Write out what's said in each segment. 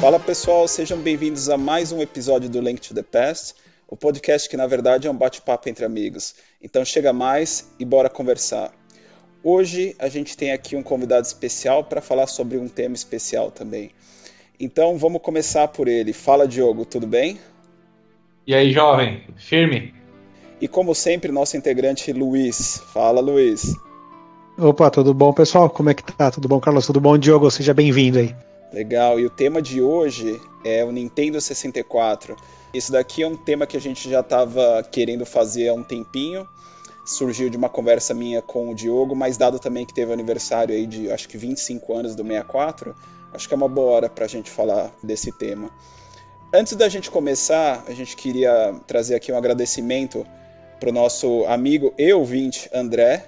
Fala pessoal, sejam bem-vindos a mais um episódio do Link to the Past, o podcast que na verdade é um bate-papo entre amigos. Então chega mais e bora conversar. Hoje a gente tem aqui um convidado especial para falar sobre um tema especial também. Então vamos começar por ele. Fala Diogo, tudo bem? E aí, jovem? Firme? E como sempre, nosso integrante Luiz. Fala, Luiz. Opa, tudo bom, pessoal? Como é que tá? Tudo bom, Carlos? Tudo bom, Diogo? Seja bem-vindo aí. Legal, e o tema de hoje é o Nintendo 64. Isso daqui é um tema que a gente já estava querendo fazer há um tempinho. Surgiu de uma conversa minha com o Diogo, mas dado também que teve aniversário aí de acho que 25 anos do 64, acho que é uma boa hora para a gente falar desse tema. Antes da gente começar, a gente queria trazer aqui um agradecimento para o nosso amigo e ouvinte André,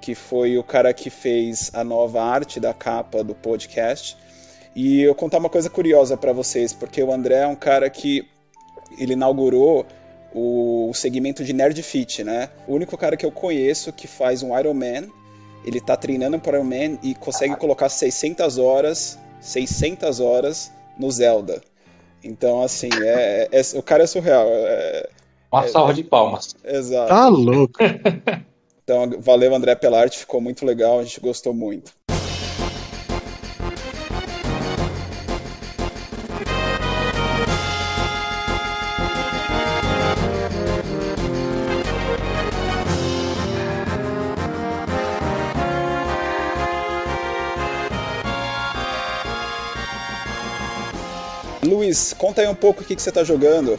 que foi o cara que fez a nova arte da capa do podcast. E eu contar uma coisa curiosa para vocês, porque o André é um cara que ele inaugurou o segmento de Nerd Fit, né? O único cara que eu conheço que faz um Iron Man, ele tá treinando para Iron Man e consegue colocar 600 horas, 600 horas no Zelda. Então, assim, é, é, é o cara é surreal. É, uma é, salva de palmas. Exato. Tá louco. então, valeu, André, pela arte, ficou muito legal, a gente gostou muito. Luiz, conta aí um pouco o que, que você tá jogando.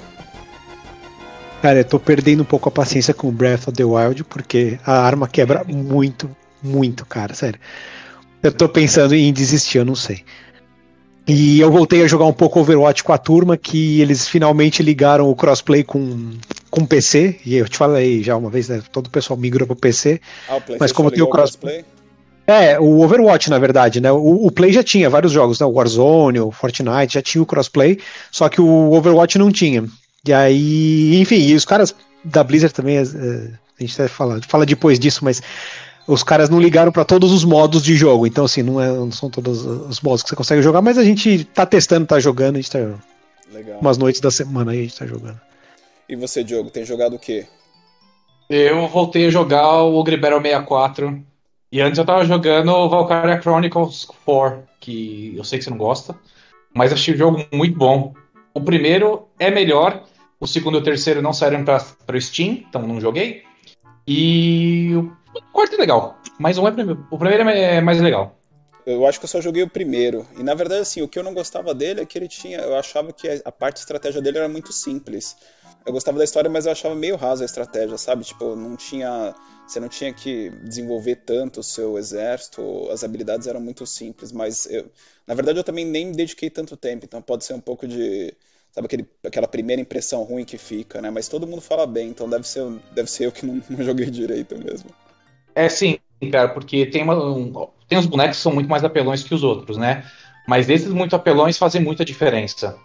Cara, eu tô perdendo um pouco a paciência com o Breath of the Wild, porque a arma quebra muito, muito, cara, sério. Eu tô pensando em desistir, eu não sei. E eu voltei a jogar um pouco Overwatch com a turma, que eles finalmente ligaram o crossplay com, com PC, e eu te falei já uma vez, né, todo o pessoal migrou pro PC, ah, mas como tem o crossplay... É, o Overwatch, na verdade, né? O, o, Play já tinha vários jogos, né? O Warzone, o Fortnite, já tinha o crossplay, só que o Overwatch não tinha. E aí, enfim, e os caras da Blizzard também, é, a gente até fala, fala depois disso, mas os caras não ligaram para todos os modos de jogo. Então, assim, não, é, não são todos os modos que você consegue jogar, mas a gente tá testando, tá jogando, a gente tá. Legal. Umas noites da semana aí a gente tá jogando. E você, Diogo, tem jogado o quê? Eu voltei a jogar o Ogre Battle 64 e antes eu tava jogando Valkyria Chronicles 4, que eu sei que você não gosta, mas achei o jogo muito bom. O primeiro é melhor, o segundo e o terceiro não saíram para o Steam, então não joguei. E o quarto é legal, mas o, é, o primeiro é mais legal. Eu acho que eu só joguei o primeiro. E na verdade, assim, o que eu não gostava dele é que ele tinha. Eu achava que a parte estratégia dele era muito simples. Eu gostava da história, mas eu achava meio rasa a estratégia, sabe? Tipo, não tinha você não tinha que desenvolver tanto o seu exército, as habilidades eram muito simples, mas eu, na verdade eu também nem me dediquei tanto tempo, então pode ser um pouco de, sabe, aquele, aquela primeira impressão ruim que fica, né? Mas todo mundo fala bem, então deve ser, deve ser eu que não, não joguei direito mesmo. É sim, cara, porque tem, uma, um, tem uns bonecos que são muito mais apelões que os outros, né? Mas esses muito apelões fazem muita diferença.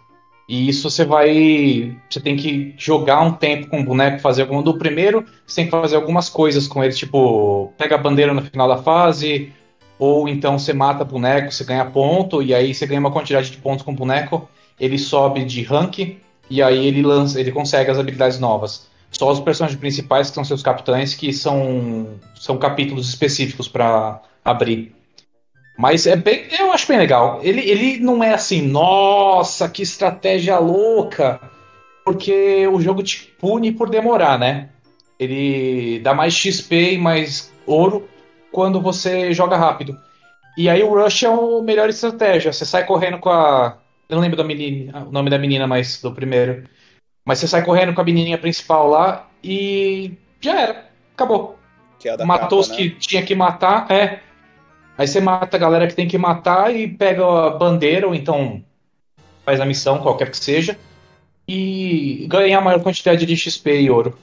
E isso você vai. Você tem que jogar um tempo com o boneco, fazer algum. Do primeiro, você tem que fazer algumas coisas com ele, tipo, pega a bandeira no final da fase, ou então você mata boneco, você ganha ponto, e aí você ganha uma quantidade de pontos com o boneco, ele sobe de rank, e aí ele lança, ele consegue as habilidades novas. Só os personagens principais, que são seus capitães, que são, são capítulos específicos para abrir. Mas é bem, eu acho bem legal. Ele, ele não é assim, nossa, que estratégia louca, porque o jogo te pune por demorar, né? Ele dá mais XP e mais ouro quando você joga rápido. E aí o Rush é a melhor estratégia. Você sai correndo com a. Eu não lembro menina, o nome da menina, mas do primeiro. Mas você sai correndo com a menininha principal lá e já era. Acabou. É Matou capa, os né? que tinha que matar. É. Aí você mata a galera que tem que matar e pega a bandeira, ou então faz a missão, qualquer que seja, e ganha a maior quantidade de XP e ouro.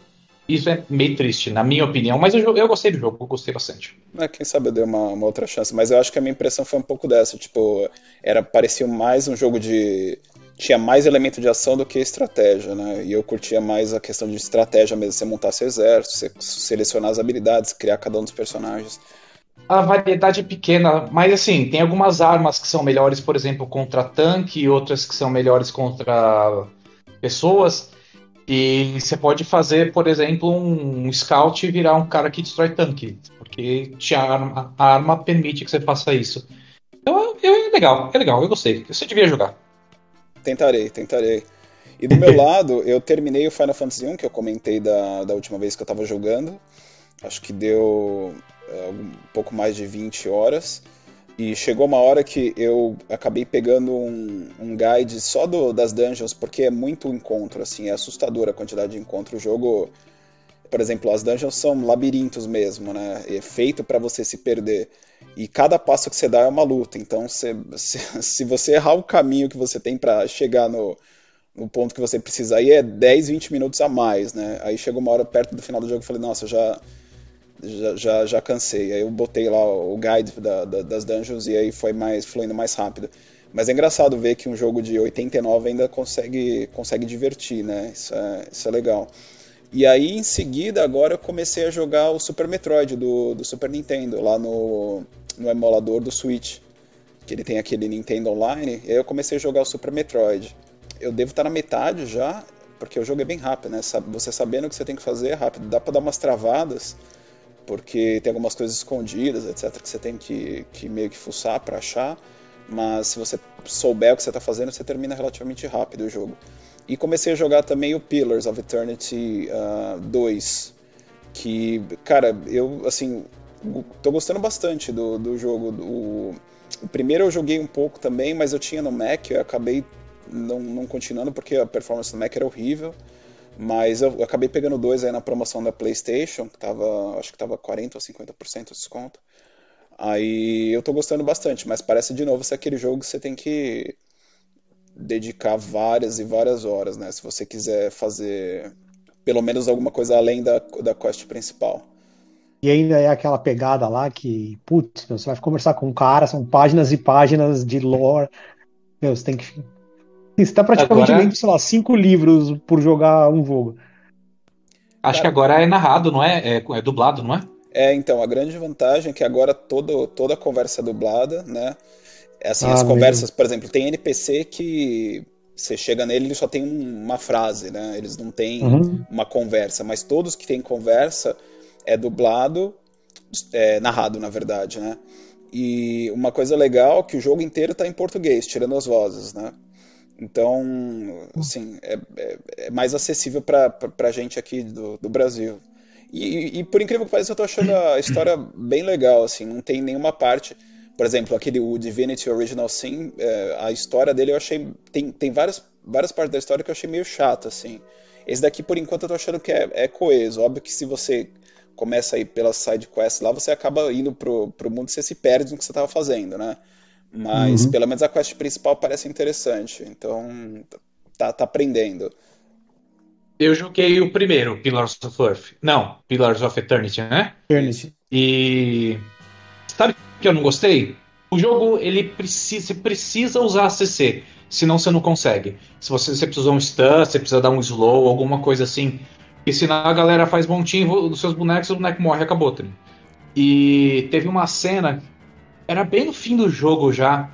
Isso é meio triste, na minha opinião, mas eu, eu gostei do jogo, eu gostei bastante. É, quem sabe eu dei uma, uma, outra chance, mas eu acho que a minha impressão foi um pouco dessa, tipo, era parecia mais um jogo de tinha mais elemento de ação do que estratégia, né? E eu curtia mais a questão de estratégia mesmo, você montar seu exército, você selecionar as habilidades, criar cada um dos personagens. A variedade é pequena, mas assim, tem algumas armas que são melhores, por exemplo, contra tanque, e outras que são melhores contra pessoas. E você pode fazer, por exemplo, um, scout e virar um cara que destrói tanque, porque a arma, a arma permite que você faça isso. Então é, é legal, é legal, eu gostei. Você devia jogar. Tentarei, tentarei. E do meu lado, eu terminei o Final Fantasy 1, que eu comentei da, da última vez que eu tava jogando. Acho que deu um pouco mais de 20 horas. E chegou uma hora que eu acabei pegando um, um guide só do, das dungeons, porque é muito encontro, assim, é assustadora a quantidade de encontro. O jogo, por exemplo, as dungeons são labirintos mesmo, né? É feito para você se perder. E cada passo que você dá é uma luta. Então, se, se, se você errar o caminho que você tem para chegar no, no ponto que você precisa ir, é 10, 20 minutos a mais, né? Aí chegou uma hora perto do final do jogo e falei, nossa, já já, já, já cansei. Aí eu botei lá o guide da, da, das dungeons e aí foi mais fluindo mais rápido. Mas é engraçado ver que um jogo de 89 ainda consegue, consegue divertir, né? Isso é, isso é legal. E aí, em seguida, agora eu comecei a jogar o Super Metroid do, do Super Nintendo, lá no, no emulador do Switch. Que ele tem aquele Nintendo Online. E aí eu comecei a jogar o Super Metroid. Eu devo estar na metade já, porque o jogo é bem rápido, né? Você sabendo o que você tem que fazer é rápido. Dá pra dar umas travadas porque tem algumas coisas escondidas, etc, que você tem que, que meio que fuçar para achar, mas se você souber o que você está fazendo, você termina relativamente rápido o jogo. E comecei a jogar também o Pillars of Eternity uh, ah, 2, que, cara, eu, assim, tô gostando bastante do, do jogo. O, o primeiro eu joguei um pouco também, mas eu tinha no Mac, eu acabei não, não continuando porque a performance do Mac era horrível. Mas eu acabei pegando dois aí na promoção da PlayStation, que tava, acho que tava 40 ou 50% de desconto. Aí eu tô gostando bastante, mas parece de novo ser aquele jogo que você tem que dedicar várias e várias horas, né? Se você quiser fazer pelo menos alguma coisa além da, da quest principal. E ainda é aquela pegada lá que, putz, você vai conversar com um cara, são páginas e páginas de lore. Meu, você tem que você está praticamente agora... lendo, sei lá, cinco livros por jogar um jogo. Acho que agora é narrado, não é? é? É, dublado, não é? É, então, a grande vantagem é que agora todo, toda a conversa é dublada, né? É assim, ah, as conversas, mesmo. por exemplo, tem NPC que você chega nele ele só tem uma frase, né? Eles não têm uhum. uma conversa, mas todos que têm conversa é dublado, é, narrado, na verdade, né? E uma coisa legal é que o jogo inteiro está em português, tirando as vozes, né? Então, assim, é, é, é mais acessível para a gente aqui do, do Brasil. E, e, por incrível que pareça, eu tô achando a história bem legal, assim, não tem nenhuma parte... Por exemplo, aquele o Divinity Original Sin, é, a história dele eu achei... Tem, tem várias, várias partes da história que eu achei meio chata, assim. Esse daqui, por enquanto, eu tô achando que é, é coeso. Óbvio que se você começa a ir pelas side quests lá, você acaba indo pro, pro mundo e você se perde no que você estava fazendo, né? Mas uhum. pelo menos a quest principal parece interessante. Então tá, tá aprendendo. Eu joguei o primeiro, Pillars of Earth. Não, Pillars of Eternity, né? Eternity. E sabe que eu não gostei? O jogo ele precisa, você precisa usar CC, senão você não consegue. Se você, você precisa usar um stun, você precisa dar um slow, alguma coisa assim. Porque senão a galera faz montinho dos seus bonecos, o boneco morre e acabou. Tá? E teve uma cena era bem no fim do jogo já.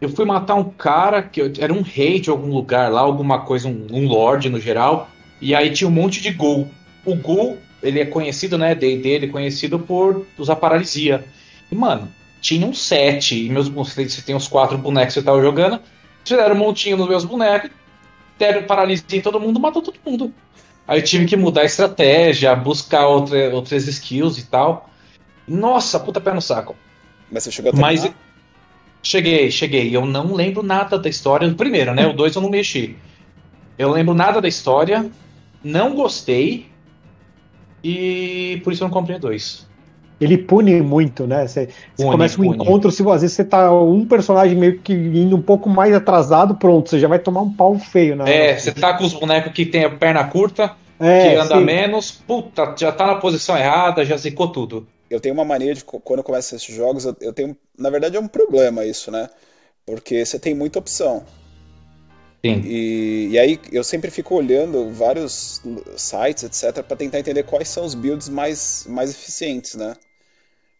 Eu fui matar um cara que eu, era um rei de algum lugar lá, alguma coisa, um, um lord no geral. E aí tinha um monte de ghoul. O ghoul, ele é conhecido, né, dele, é conhecido por usar paralisia. E, mano, tinha um sete, e meus você tem os quatro bonecos que você tava jogando, fizeram um montinho nos meus bonecos, deram paralisia em todo mundo, matou todo mundo. Aí eu tive que mudar a estratégia, buscar outra, outras skills e tal. Nossa, puta pé no saco. Mas você chegou a terminar? Mas cheguei, cheguei. Eu não lembro nada da história. do Primeiro, né? O 2 eu não mexi. Eu lembro nada da história, não gostei e por isso eu não comprei dois. Ele pune muito, né? Você, você começa um pune. encontro, se às vezes você tá um personagem meio que indo um pouco mais atrasado, pronto, você já vai tomar um pau feio, né? É, você tá com os bonecos que tem a perna curta, é, que anda sim. menos, puta, já tá na posição errada, já zicou tudo eu tenho uma mania de quando eu começo esses jogos, eu, eu, tenho, na verdade é um problema isso, né? Porque você tem muita opção. Sim. E, e aí eu sempre fico olhando vários sites, etc, para tentar entender quais são os builds mais mais eficientes, né?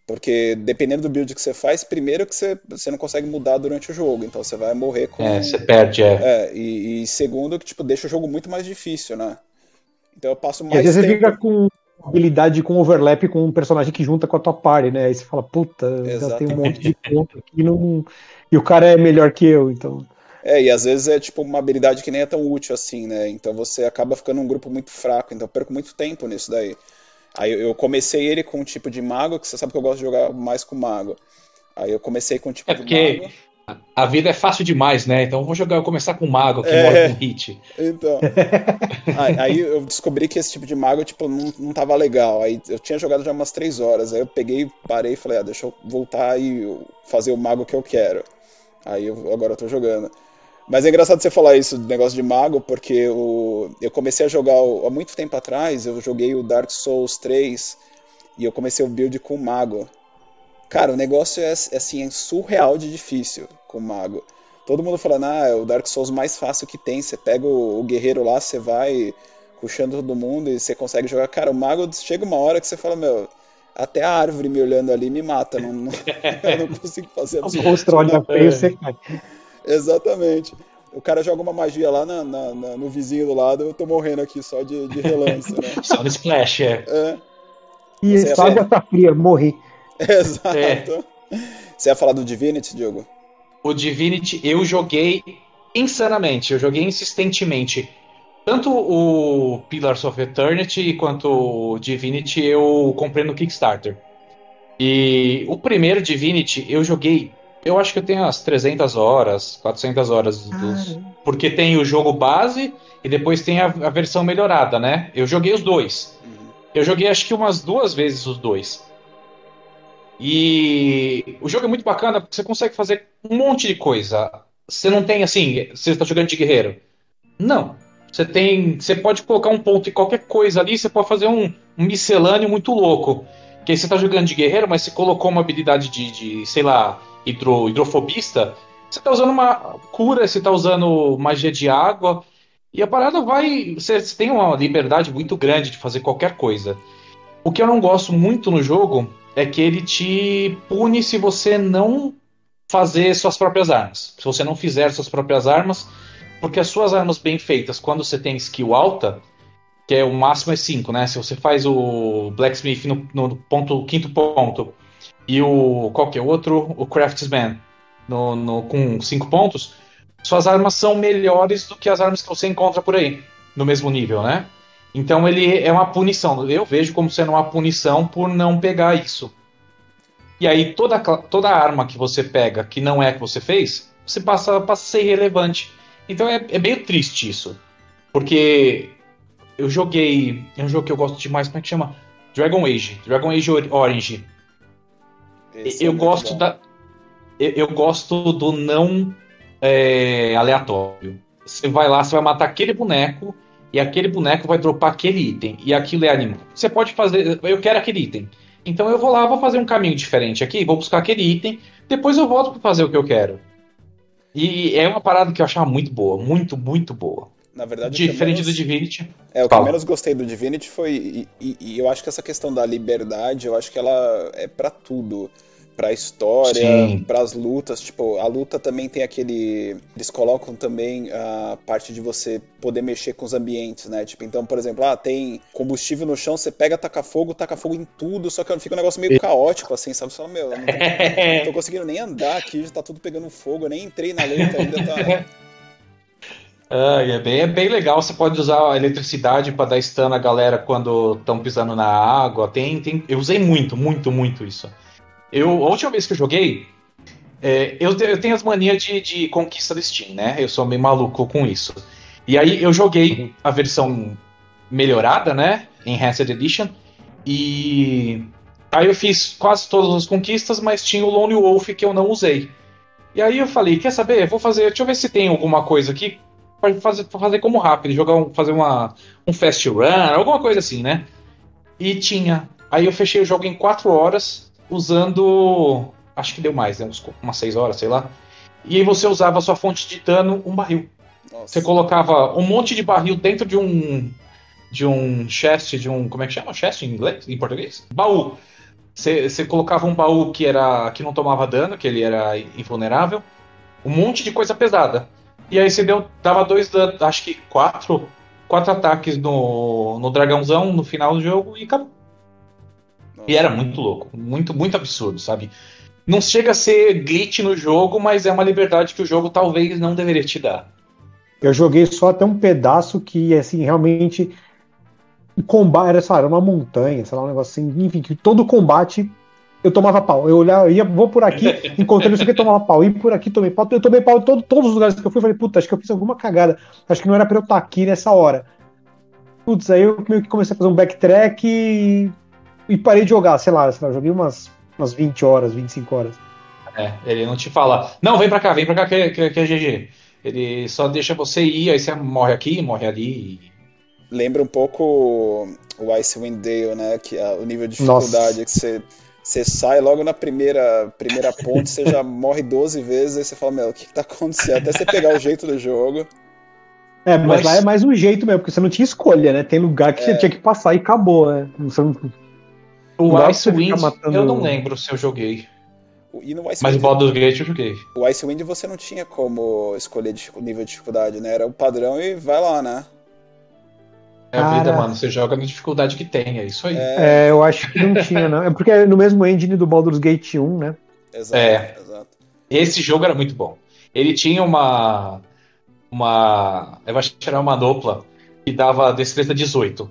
Porque dependendo do build que você faz, primeiro que você, você não consegue mudar durante o jogo, então você vai morrer com. É, você perde, é. é e, e, segundo, que tipo, deixa o jogo muito mais difícil, né? Então eu passo mais. E às vezes tempo... você fica com habilidade com overlap com um personagem que junta com a tua party, né? Aí você fala, puta, Exatamente. já tem um monte de ponto aqui não... e o cara é melhor que eu, então. É, e às vezes é tipo uma habilidade que nem é tão útil assim, né? Então você acaba ficando um grupo muito fraco, então eu perco muito tempo nisso daí. Aí eu comecei ele com um tipo de mago, que você sabe que eu gosto de jogar mais com mago. Aí eu comecei com um tipo é de mago. A vida é fácil demais, né? Então eu vou jogar, eu começar com mago que é, mora com hit. Então. aí, aí, eu descobri que esse tipo de mago, tipo, não, não tava legal. Aí eu tinha jogado já umas três horas. Aí eu peguei, parei e falei, ah, deixa eu voltar e fazer o mago que eu quero. Aí eu, agora eu tô jogando. Mas é engraçado você falar isso do negócio de mago, porque o, eu comecei a jogar há muito tempo atrás, eu joguei o Dark Souls 3 e eu comecei o build com mago. Cara, o negócio é, é assim, é surreal de difícil com mago. Todo mundo falando, ah, é o Dark Souls mais fácil que tem. Você pega o, o guerreiro lá, você vai puxando todo mundo e você consegue jogar. Cara, o mago chega uma hora que você fala, meu, até a árvore me olhando ali me mata. Não, não eu não consigo fazer absolutamente nada. feio, você cai. Exatamente. O cara joga uma magia lá na, na, na, no vizinho do lado, eu tô morrendo aqui só de, de relance, né? só no splash, é. é. E só água tá fria, morri. Exato. É. Você ia falar do Divinity, Diogo? O Divinity eu joguei insanamente, eu joguei insistentemente. Tanto o Pillars of Eternity quanto o Divinity eu comprei no Kickstarter. E o primeiro Divinity eu joguei eu acho que eu tenho umas 300 horas, 400 horas dos... Porque tem o jogo base e depois tem a, a, versão melhorada, né? Eu joguei os dois. Uhum. Eu joguei acho que umas duas vezes os dois. E o jogo é muito bacana porque você consegue fazer um monte de coisa. Você não tem assim, você está jogando de guerreiro. Não. Você tem, você pode colocar um ponto em qualquer coisa ali, você pode fazer um, um miscelâneo muito louco. Que aí você está jogando de guerreiro, mas você colocou uma habilidade de, de sei lá, hidro, hidrofobista, você está usando uma cura, você está usando magia de água, e a parada vai. Você, você tem uma liberdade muito grande de fazer qualquer coisa. O que eu não gosto muito no jogo é que ele te pune se você não fazer suas próprias armas. Se você não fizer suas próprias armas, porque as suas armas bem feitas, quando você tem skill alta, que é o máximo é 5, né? Se você faz o Blacksmith no, no ponto, quinto ponto, e o. Qual que é outro? O Craftsman, no, no, com 5 pontos, suas armas são melhores do que as armas que você encontra por aí, no mesmo nível, né? Então ele é uma punição. Eu vejo como sendo uma punição por não pegar isso. E aí toda, toda arma que você pega que não é que você fez, você passa, passa a ser irrelevante. Então é, é meio triste isso. Porque eu joguei. É um jogo que eu gosto demais, como é que chama? Dragon Age. Dragon Age Orange. Esse eu é gosto bom. da. Eu, eu, gosto do não é, aleatório. Você vai lá, você vai matar aquele boneco e aquele boneco vai dropar aquele item e aquilo é animal. Você pode fazer, eu quero aquele item. Então eu vou lá, vou fazer um caminho diferente aqui, vou buscar aquele item, depois eu volto para fazer o que eu quero. E é uma parada que eu achava muito boa, muito, muito boa. Na verdade, diferente menos, do Divinity. É, o que eu menos gostei do Divinity foi. E, e, e, eu acho que essa questão da liberdade, eu acho que ela é para tudo. Pra história, para as lutas. Tipo, a luta também tem aquele. Eles colocam também a parte de você poder mexer com os ambientes, né? Tipo, então, por exemplo, ah, tem combustível no chão, você pega, taca fogo, taca fogo em tudo, só que fica um negócio meio caótico, assim, sabe? Você fala, meu, eu não tô, não tô conseguindo nem andar aqui, já tá tudo pegando fogo, eu nem entrei na luta ainda, tá. Ah, é, bem, é bem legal. Você pode usar a eletricidade para dar stun na galera quando estão pisando na água. Tem, tem, eu usei muito, muito, muito isso. Eu, a última vez que eu joguei, é, eu, eu, tenho as manias de, de, conquista do Steam, né? Eu sou meio maluco com isso. E aí eu joguei a versão melhorada, né? Enhanced Edition. E aí eu fiz quase todas as conquistas, mas tinha o Lone Wolf que eu não usei. E aí eu falei, quer saber? Vou fazer, deixa eu ver se tem alguma coisa aqui pode fazer, fazer como rápido, jogar um, fazer uma, um fast run, alguma coisa assim, né? E tinha. Aí eu fechei o jogo em 4 horas, usando. Acho que deu mais, né? Umas 6 horas, sei lá. E aí você usava a sua fonte de dano, um barril. Nossa. Você colocava um monte de barril dentro de um. De um chest, de um. Como é que chama? Chest em inglês? Em português? Baú. Você colocava um baú que era que não tomava dano, que ele era invulnerável, um monte de coisa pesada. E aí você deu, dava dois, acho que quatro, quatro ataques no, no dragãozão no final do jogo e acabou. E era muito louco, muito, muito absurdo, sabe? Não chega a ser glitch no jogo, mas é uma liberdade que o jogo talvez não deveria te dar. Eu joguei só até um pedaço que, assim, realmente. O combate era, sei lá, era uma montanha, sei lá, um negócio assim. Enfim, que todo combate eu tomava pau. Eu olhava, ia, vou por aqui, encontrei não sei o que, tomava pau. E por aqui, tomei pau. Eu tomei pau em todo, todos os lugares que eu fui. Falei, puta, acho que eu fiz alguma cagada. Acho que não era pra eu estar aqui nessa hora. Putz, aí eu meio que comecei a fazer um backtrack e, e parei de jogar, sei lá, sei lá, joguei umas umas 20 horas, 25 horas. É, ele não te fala, não, vem pra cá, vem pra cá que, que, que é GG. Ele só deixa você ir, aí você morre aqui, morre ali. Lembra um pouco o Icewind Dale, né? Que é o nível de dificuldade Nossa. que você, você sai logo na primeira, primeira ponte, você já morre 12 vezes, aí você fala, meu, o que, que tá acontecendo? Até você pegar o jeito do jogo. É, mas, mas, lá é mais um jeito mesmo, porque você não tinha escolha, né? Tem lugar que é. você tinha que passar e acabou, né? Você não, o Icewind, matando... eu não lembro se eu joguei. Mas o Baldur's Gate eu joguei. O Icewind você não tinha como escolher o nível de dificuldade, né? Era o padrão e vai lá, né? É a vida, mano. Você joga na dificuldade que tem, é isso aí. É, é eu acho que não tinha, não. É porque é no mesmo engine do Baldur's Gate 1, né? Exato, é. exato. Esse jogo era muito bom. Ele tinha uma. Uma. Eu acho que era uma manopla que dava destreza 18.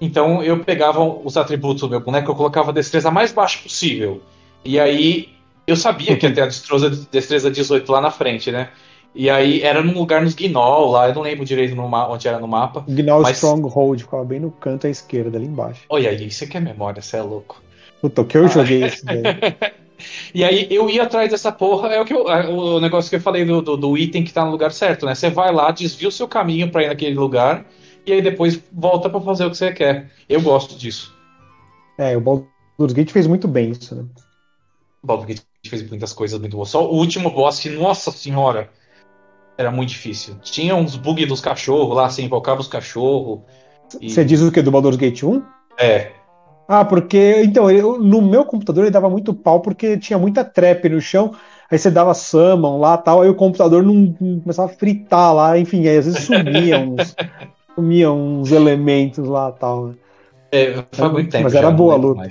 Então eu pegava os atributos do meu boneco, eu colocava a destreza mais baixa possível. E aí eu sabia que ia ter a destreza, destreza 18 lá na frente, né? E aí era num lugar nos Gnoll lá, eu não lembro direito no, onde era no mapa. Gnoll mas... Stronghold, ficava bem no canto à esquerda, ali embaixo. Olha aí, isso aqui é memória, você é louco. Puta, que eu ah. joguei esse daí. E aí eu ia atrás dessa porra, é o, que eu, é o negócio que eu falei do, do, do, item que tá no lugar certo, né? Você vai lá, desvia o seu caminho para ir naquele lugar, e aí depois volta para fazer o que você quer. Eu gosto disso. É, o Baldur's Gate fez muito bem isso, né? O Baldur's Gate fez muitas coisas muito boas. Só o último boss que, nossa senhora, era muito difícil. Tinha uns bugs dos cachorros lá, você invocava os cachorros. Você e... diz o que? Do Baldur's Gate 1? É. Ah, porque. Então, eu, no meu computador ele dava muito pau porque tinha muita trap no chão. Aí você dava summon lá tal, aí o computador não, não começava a fritar lá, enfim, aí às vezes sumia uns, sumia uns elementos lá tal. Né? É, foi muito tempo. Mas era boa a luta.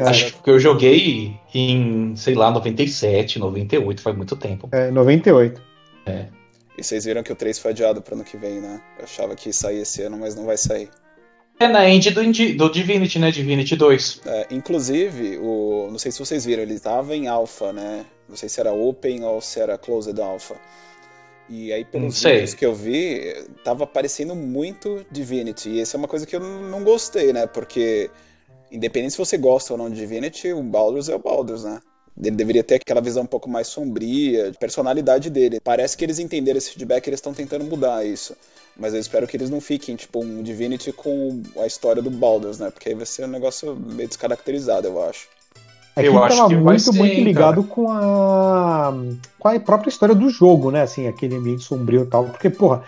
Acho que eu joguei em, sei lá, 97, 98, faz muito tempo. É, 98. É. E vocês viram que o 3 foi adiado para ano que vem, né? Eu achava que ia sair esse ano, mas não vai sair. É na end do, do Divinity, né? Divinity 2. É, inclusive, o, não sei se vocês viram, ele estava em alpha, né? Não sei se era open ou se era closed alpha. E aí, pelos vídeos que eu vi, tava aparecendo muito Divinity. E essa é uma coisa que eu não gostei, né? Porque, independente se você gosta ou não de Divinity, o Baldur's é o Baldur's, né? Ele deveria ter aquela visão um pouco mais sombria, de personalidade dele. Parece que eles entenderam esse feedback e eles estão tentando mudar isso. Mas eu espero que eles não fiquem, tipo, um Divinity com a história do Baldur's, né? Porque aí vai ser um negócio meio descaracterizado, eu acho. É que eu acho tava que muito, ser, muito ligado com a, com a própria história do jogo, né? Assim, aquele ambiente sombrio e tal. Porque, porra,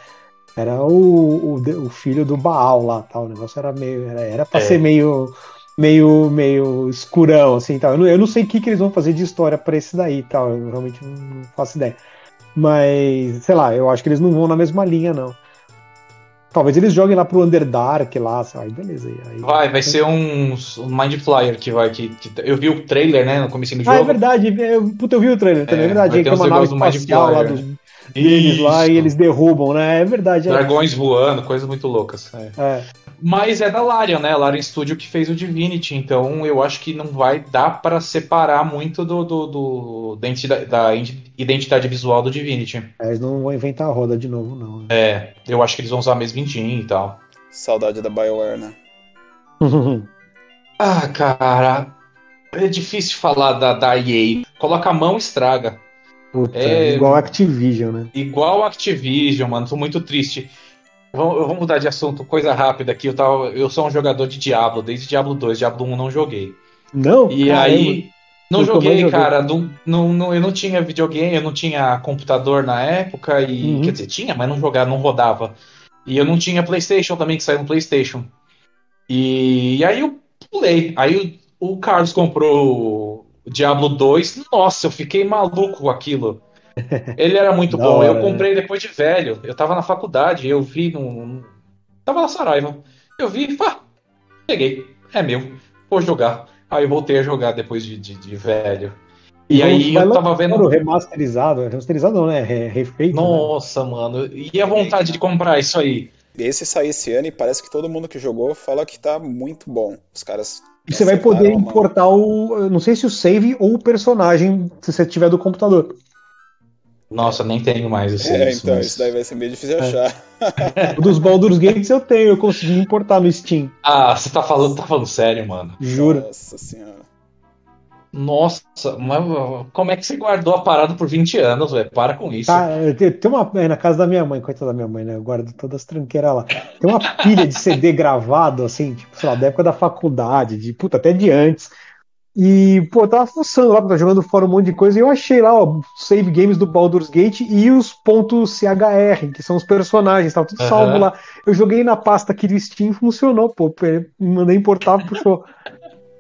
era o, o, o, filho do Baal lá, tal. O negócio era meio. Era, era pra é. ser meio. Meio, meio escurão, assim, tal. Eu não, eu não sei o que, que eles vão fazer de história para esse daí, tal. Eu realmente não faço ideia. Mas, sei lá, eu acho que eles não vão na mesma linha, não. Talvez eles joguem lá pro Underdark lá, aí beleza. Aí, vai, vai ser um, um Mind Flyer que vai. Que, que, eu vi o trailer, né, no começo do jogo. Ah, é verdade. Eu, puta, eu vi o trailer também, é, é verdade. Aí tem uma nave espacial lá dos deles lá e eles derrubam, né? É verdade. É. Dragões voando, coisas muito loucas. É. é. Mas é da Larian, né? Larian Studio que fez o Divinity, então eu acho que não vai dar para separar muito do, do, do da, identidade, da, identidade, visual do Divinity. É, eles não vão inventar a roda de novo, não. Né? É, eu acho que eles vão usar a mesma engine e tal. Saudade da BioWare, né? ah, cara. É difícil falar da, da EA. Coloca a mão e estraga. Puta, é igual Activision, né? Igual Activision, mano. Tô muito triste. Vamos, vamos mudar de assunto, coisa rápida aqui. Eu, tava, eu sou um jogador de Diablo, desde Diablo 2. Diablo 1 não joguei. Não? E caramba. aí. Não eu joguei, cara. Não, não, não, eu não tinha videogame, eu não tinha computador na época. E, uhum. Quer dizer, tinha, mas não jogava, não rodava. E eu não tinha PlayStation também, que saiu no PlayStation. E, e aí eu pulei. Aí o Carlos comprou o Diablo 2, nossa, eu fiquei maluco com aquilo. Ele era muito bom. eu comprei depois de velho. Eu tava na faculdade, eu vi num. Tava na Saraiva. Eu vi, pá, peguei. É meu. Vou jogar. Aí eu voltei a jogar depois de, de, de velho. E, e aí eu tava vendo. Remasterizado, remasterizado não, né? Refeito. Né? Nossa, né? mano. E a vontade de comprar isso aí? Esse sair esse ano e parece que todo mundo que jogou fala que tá muito bom. Os caras. E você vai poder importar o. Não sei se o save ou o personagem, se você tiver do computador. Nossa, nem tenho mais esse. É, então, mas... isso daí vai ser meio difícil é. achar. o dos Baldur's Gates eu tenho, eu consegui importar no Steam. Ah, você tá falando, tá falando sério, mano. Juro. Nossa senhora. Nossa, mas como é que você guardou a parada por 20 anos, velho? Para com isso. Tá, tem uma. É, na casa da minha mãe, coitada da minha mãe, né? Eu guardo todas as tranqueiras lá. Tem uma pilha de CD gravado, assim, tipo, sei lá, da época da faculdade, de puta, até de antes. E, pô, eu tava fuçando lá, jogando fora um monte de coisa, e eu achei lá, ó, save games do Baldur's Gate e os pontos .chr, que são os personagens, tava tudo uhum. salvo lá. Eu joguei na pasta aqui do Steam funcionou, pô, mandei importar, puxou.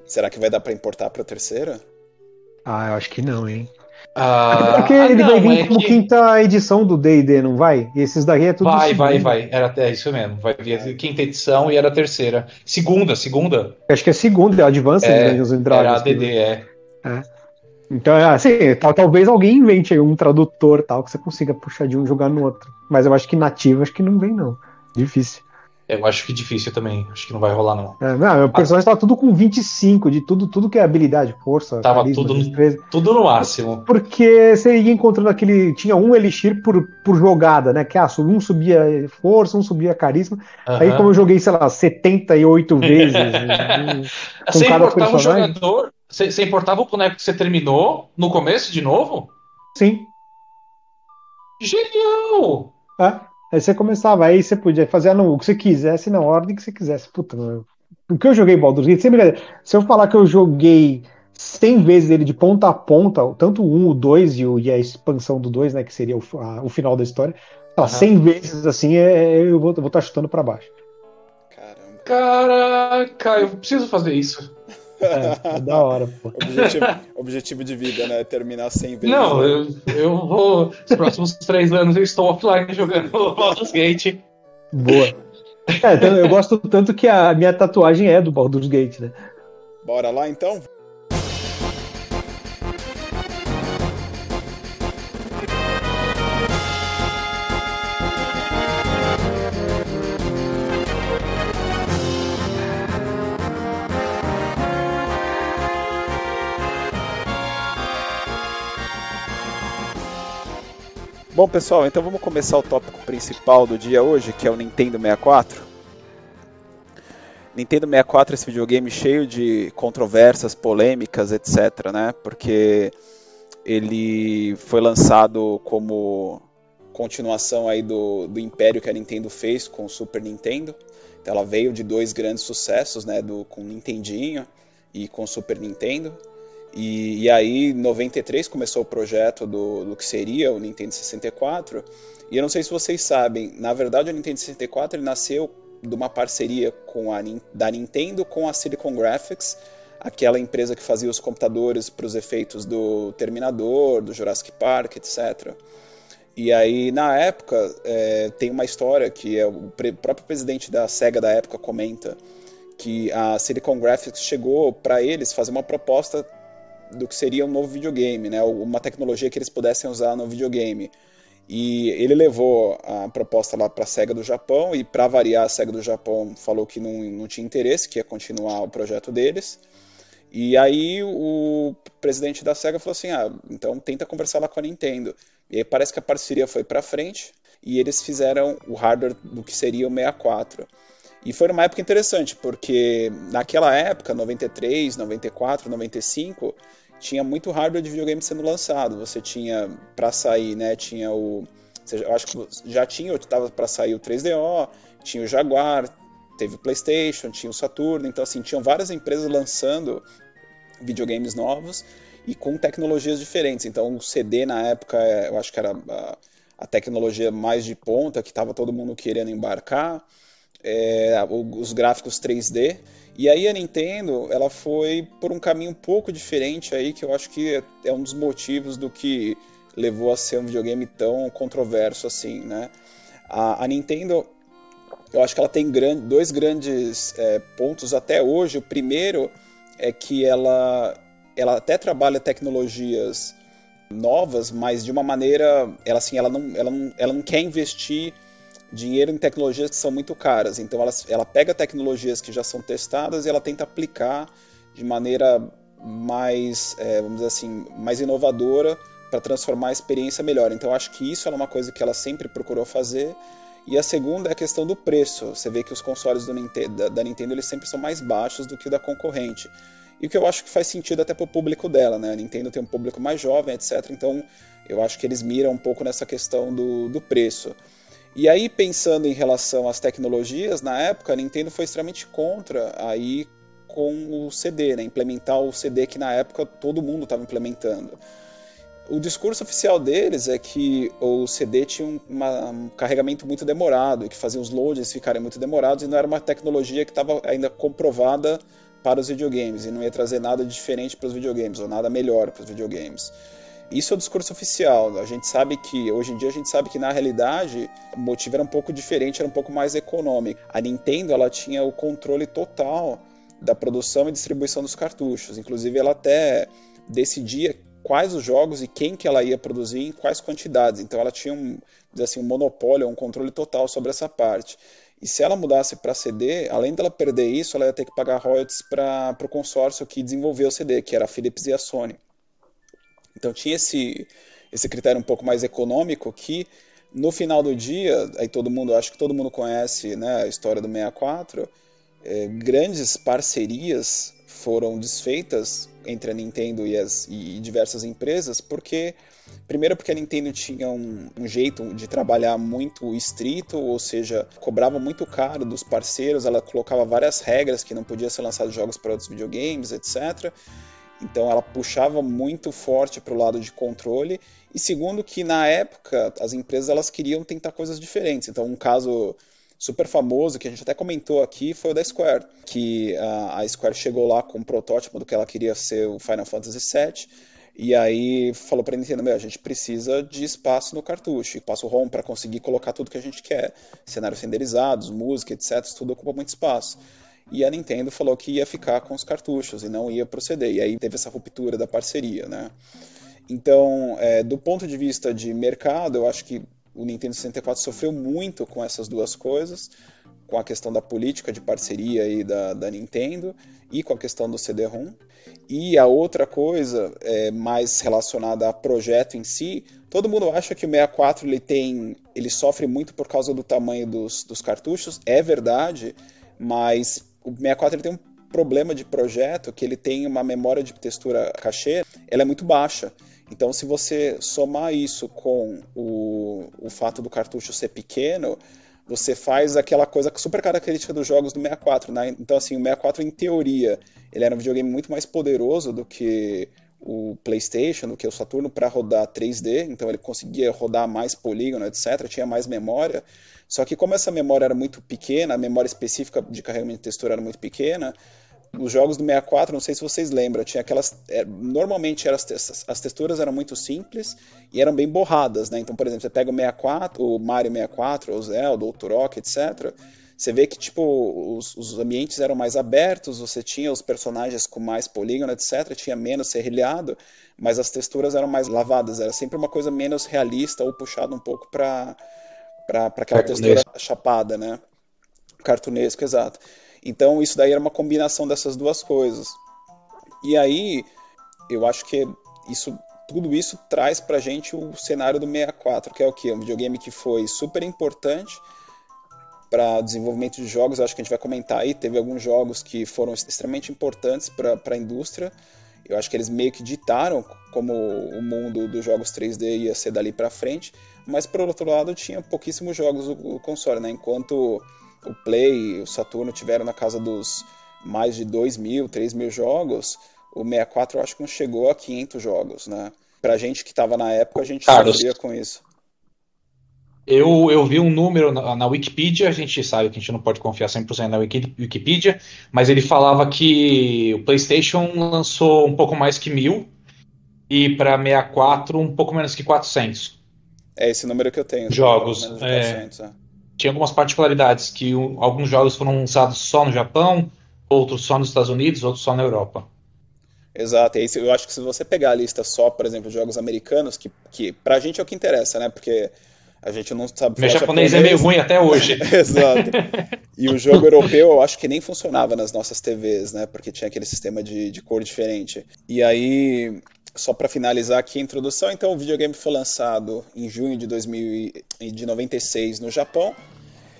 Será que vai dar pra importar pra terceira? Ah, eu acho que não, hein? Ah, porque ah, ele não, vai vir é como que... quinta edição do D&D, não vai? E esses daí é tudo Vai, vai, vai. Era é isso mesmo. Vai vir quinta edição e era a terceira. Segunda, segunda. Acho que é segunda, é Advanced é, Dungeons and Dragons. Era ADD, é. é. Então, é assim, tal, talvez alguém invente um tradutor tal que você consiga puxar de um e jogar no outro. Mas eu acho que nativo, acho que não vem, não. Difícil. Eu acho que difícil também. Acho que não vai rolar, não. É, não, o personagem ah. tava tudo com 25, de tudo, tudo que é habilidade, força. Tava carisma, tudo, no, tudo no máximo. Porque você ia encontrando aquele. Tinha um elixir por, por jogada, né? Que ah, um subia força, um subia carisma. Aí, como eu joguei, sei lá, 78 vezes. com você cada importava personagem. jogador. Você, você importava o boneco que você terminou no começo de novo? Sim. Genial! É. Aí você começava, aí você podia fazer ah, o que você quisesse na ordem que você quisesse. Puta, mano. O que eu joguei Baldur's Gate, sempre, se eu falar que eu joguei 100 vezes ele de ponta a ponta, tanto o 1, o 2 e, o, e a expansão do 2, né, que seria o, a, o final da história, uhum. 100 vezes assim, é, é eu vou estar tá chutando para baixo. Caramba. Caraca, eu preciso fazer isso. É, é da hora, pô. Objetivo, objetivo de vida, né? Terminar 100 vezes. Não, eu, eu vou. Nos próximos três anos eu estou offline jogando Baldur's Gate. Boa. É, então, eu gosto tanto que a minha tatuagem é do Baldur's Gate, né? Bora lá então? Bom, pessoal, então vamos começar o tópico principal do dia hoje, que é o Nintendo 64. Nintendo 64 é esse videogame cheio de controvérsias, polêmicas, etc, né? Porque ele foi lançado como continuação aí do, do império que a Nintendo fez com o Super Nintendo. Então ela veio de dois grandes sucessos, né? Do, com o Nintendinho e com o Super Nintendo. E, e aí, em 93, começou o projeto do, do que seria o Nintendo 64. E eu não sei se vocês sabem, na verdade, o Nintendo 64 ele nasceu de uma parceria com a, da Nintendo com a Silicon Graphics, aquela empresa que fazia os computadores para os efeitos do Terminador, do Jurassic Park, etc. E aí, na época, é, tem uma história que é o próprio presidente da SEGA da época comenta que a Silicon Graphics chegou para eles fazer uma proposta do que seria um novo videogame, né? uma tecnologia que eles pudessem usar no videogame. E ele levou a proposta lá para a SEGA do Japão, e para variar, a SEGA do Japão falou que não, não tinha interesse, que ia continuar o projeto deles. E aí o presidente da SEGA falou assim: ah, então tenta conversar lá com a Nintendo. E aí parece que a parceria foi para frente e eles fizeram o hardware do que seria o 64. E foi uma época interessante, porque naquela época, 93, 94, 95, tinha muito hardware de videogame sendo lançado. Você tinha para sair, né? Tinha o eu acho que já tinha, estava para sair o 3DO, tinha o Jaguar, teve o PlayStation, tinha o Saturno, então assim, tinham várias empresas lançando videogames novos e com tecnologias diferentes. Então o CD na época, eu acho que era a, a tecnologia mais de ponta que estava todo mundo querendo embarcar. É, os gráficos 3D. E aí a Nintendo, ela foi por um caminho um pouco diferente aí, que eu acho que é um dos motivos do que levou a ser um videogame tão controverso assim, né? A, a Nintendo, eu acho que ela tem grande, dois grandes é, pontos até hoje. O primeiro é que ela, ela até trabalha tecnologias novas, mas de uma maneira, ela assim, ela não, ela não, ela não quer investir dinheiro em tecnologias que são muito caras. Então ela, ela pega tecnologias que já são testadas e ela tenta aplicar de maneira mais, é, vamos dizer assim, mais inovadora para transformar a experiência melhor. Então acho que isso é uma coisa que ela sempre procurou fazer. E a segunda é a questão do preço. Você vê que os consoles Nintendo, da, da, Nintendo eles sempre são mais baixos do que o da concorrente. E o que eu acho que faz sentido até para o público dela, né? A Nintendo tem um público mais jovem, etc. Então eu acho que eles miram um pouco nessa questão do, do preço. E aí, pensando em relação às tecnologias, na época a Nintendo foi extremamente contra aí com o CD, né? implementar o CD que na época todo mundo estava implementando. O discurso oficial deles é que o CD tinha um, uma, um carregamento muito demorado, que fazia os loads ficarem muito demorados e não era uma tecnologia que estava ainda comprovada para os videogames e não ia trazer nada diferente para os videogames ou nada melhor para os videogames. Isso é o discurso oficial. A gente sabe que, hoje em dia, a gente sabe que na realidade o motivo era um pouco diferente, era um pouco mais econômico. A Nintendo ela tinha o controle total da produção e distribuição dos cartuchos. Inclusive, ela até decidia quais os jogos e quem que ela ia produzir em quais quantidades. Então, ela tinha um, assim, um monopólio, um controle total sobre essa parte. E se ela mudasse para CD, além dela perder isso, ela ia ter que pagar royalties para o consórcio que desenvolveu o CD, que era a Philips e a Sony. Então tinha esse, esse critério um pouco mais econômico que no final do dia, aí todo mundo, acho que todo mundo conhece né, a história do 64, é, grandes parcerias foram desfeitas entre a Nintendo e, as, e diversas empresas, porque primeiro porque a Nintendo tinha um, um, jeito de trabalhar muito estrito, ou seja, cobrava muito caro dos parceiros, ela colocava várias regras que não podia ser lançado jogos para outros videogames, etc. Então ela puxava muito forte para o lado de controle. E segundo que na época as empresas elas queriam tentar coisas diferentes. Então um caso super famoso que a gente até comentou aqui foi o da Square, que a, a Square chegou lá com um protótipo do que ela queria ser o Final Fantasy VII. E aí falou para Nintendo, meu, a gente precisa de espaço no cartucho, espaço ROM para conseguir colocar tudo que a gente quer, cenários renderizados, música, etc, tudo ocupa muito espaço e a Nintendo falou que ia ficar com os cartuchos e não ia proceder. E aí teve essa ruptura da parceria, né? Então, é, do ponto de vista de mercado, eu acho que o Nintendo 64 sofreu muito com essas duas coisas, com a questão da política de parceria aí da, da Nintendo e com a questão do CD-ROM. E a outra coisa, é, mais relacionada a projeto em si, todo mundo acha que o 64 ele tem, ele sofre muito por causa do tamanho dos, dos cartuchos, é verdade, mas o 64 ele tem um problema de projeto que ele tem uma memória de textura cachê, ela é muito baixa. Então, se você somar isso com o, o fato do cartucho ser pequeno, você faz aquela coisa super característica dos jogos do 64, né? Então, assim, o 64, em teoria, ele era um videogame muito mais poderoso do que o PlayStation, do que o Saturno, para rodar 3D, então ele conseguia rodar mais polígono, etc., tinha mais memória. Só que como essa memória era muito pequena, a memória específica de carregamento de textura era muito pequena, os jogos do 64, não sei se vocês lembram, tinha aquelas. É, normalmente eram as, as texturas eram muito simples e eram bem borradas, né? Então, por exemplo, você pega o 64, o Mario 64, o Zelda, o Turok, etc. Você vê que tipo os, os, ambientes eram mais abertos, você tinha os personagens com mais polígono, etc. Tinha menos serrilhado, mas as texturas eram mais lavadas. Era sempre uma coisa menos realista ou puxada um pouco para para aquela textura chapada, né? Cartunesco, exato. Então isso daí era uma combinação dessas duas coisas. E aí eu acho que isso tudo isso traz pra gente o cenário do 64, que é o que? Um videogame que foi super importante para desenvolvimento de jogos, acho que a gente vai comentar aí, teve alguns jogos que foram extremamente importantes para a indústria. Eu acho que eles meio que ditaram como o mundo dos jogos 3D ia ser dali para frente, mas por outro lado tinha pouquíssimos jogos o, console, né? Enquanto o Play e o Saturno tiveram na casa dos mais de 2 mil, 3 mil jogos, o 64 eu acho que não chegou a 500 jogos, né? Pra gente que estava na época, a gente sofria com isso. Eu, eu vi um número na, na, Wikipedia, a gente sabe que a gente não pode confiar 100% na Wikipedia, mas ele falava que o PlayStation lançou um pouco mais que mil e para 64 um pouco menos que 400. É esse número que eu tenho. Jogos. É, 400, é. Tinha algumas particularidades, que alguns jogos foram lançados só no Japão, outros só nos Estados Unidos, outros só na Europa. Exato, e aí eu acho que se você pegar a lista só, por exemplo, de jogos americanos, que, que pra gente é o que interessa, né? Porque a gente não sabe Meu japonês, japonês é meio ruim até hoje. Exato. E o jogo europeu eu acho que nem funcionava nas nossas TVs, né? Porque tinha aquele sistema de, de cor diferente. E aí, só para finalizar aqui a introdução, então o videogame foi lançado em junho de, 2000, de 96 no Japão,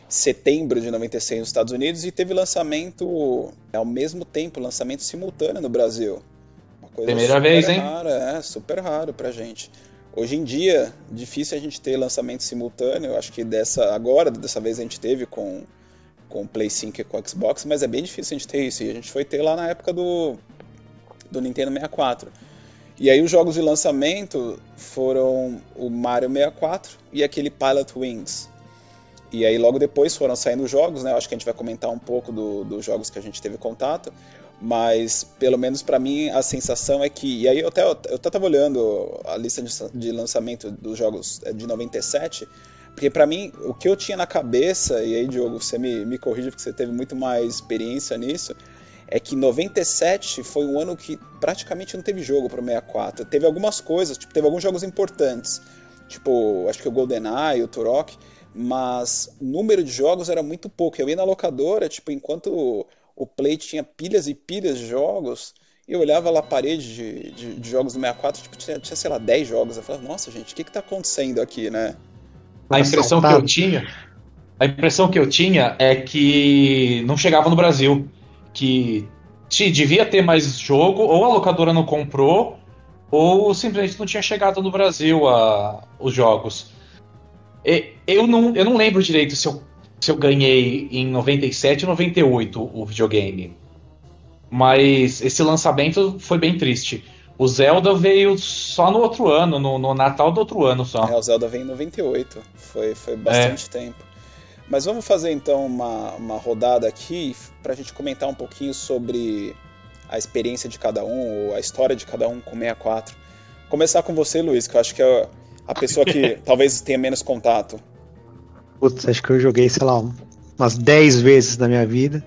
setembro de 96 nos Estados Unidos e teve lançamento ao mesmo tempo, lançamento simultâneo no Brasil. Primeira vez, hein? Rara, é, super raro pra gente. Hoje em dia, difícil a gente ter lançamento simultâneo. Acho que dessa agora, dessa vez a gente teve com com Play 5 e com Xbox, mas é bem difícil a gente ter isso. E a gente foi ter lá na época do do Nintendo 64. E aí os jogos de lançamento foram o Mario 64 e aquele Pilot Wings. E aí logo depois foram saindo os jogos, né? Eu acho que a gente vai comentar um pouco do, dos jogos que a gente teve contato mas pelo menos para mim a sensação é que e aí eu até eu estava olhando a lista de, lançamento dos jogos é, de 97 porque para mim o que eu tinha na cabeça e aí Diogo você me, me corrige porque você teve muito mais experiência nisso é que 97 foi um ano que praticamente não teve jogo para 64 teve algumas coisas tipo teve alguns jogos importantes tipo acho que o GoldenEye o Turok mas o número de jogos era muito pouco. Eu ia na locadora tipo enquanto o Play tinha pilhas e pilhas de jogos, e eu olhava lá a parede de, de, de jogos do 64, tipo, tinha, tinha, sei lá, 10 jogos. Eu falava, nossa, gente, o que que tá acontecendo aqui, né? A impressão que eu tinha, a impressão que eu tinha é que não chegava no Brasil, que devia ter mais jogo, ou a locadora não comprou, ou simplesmente não tinha chegado no Brasil a, os jogos. E, eu, não, eu não lembro direito se eu se eu ganhei em 97 ou 98 o videogame. Mas esse lançamento foi bem triste. O Zelda veio só no outro ano, no, no Natal do outro ano só. É, o Zelda veio em 98. Foi, foi bastante é. tempo. Mas vamos fazer então uma, uma rodada aqui para a gente comentar um pouquinho sobre a experiência de cada um, ou a história de cada um com 64. Começar com você, Luiz, que eu acho que é a pessoa que talvez tenha menos contato. Putz, acho que eu joguei, sei lá, umas 10 vezes na minha vida.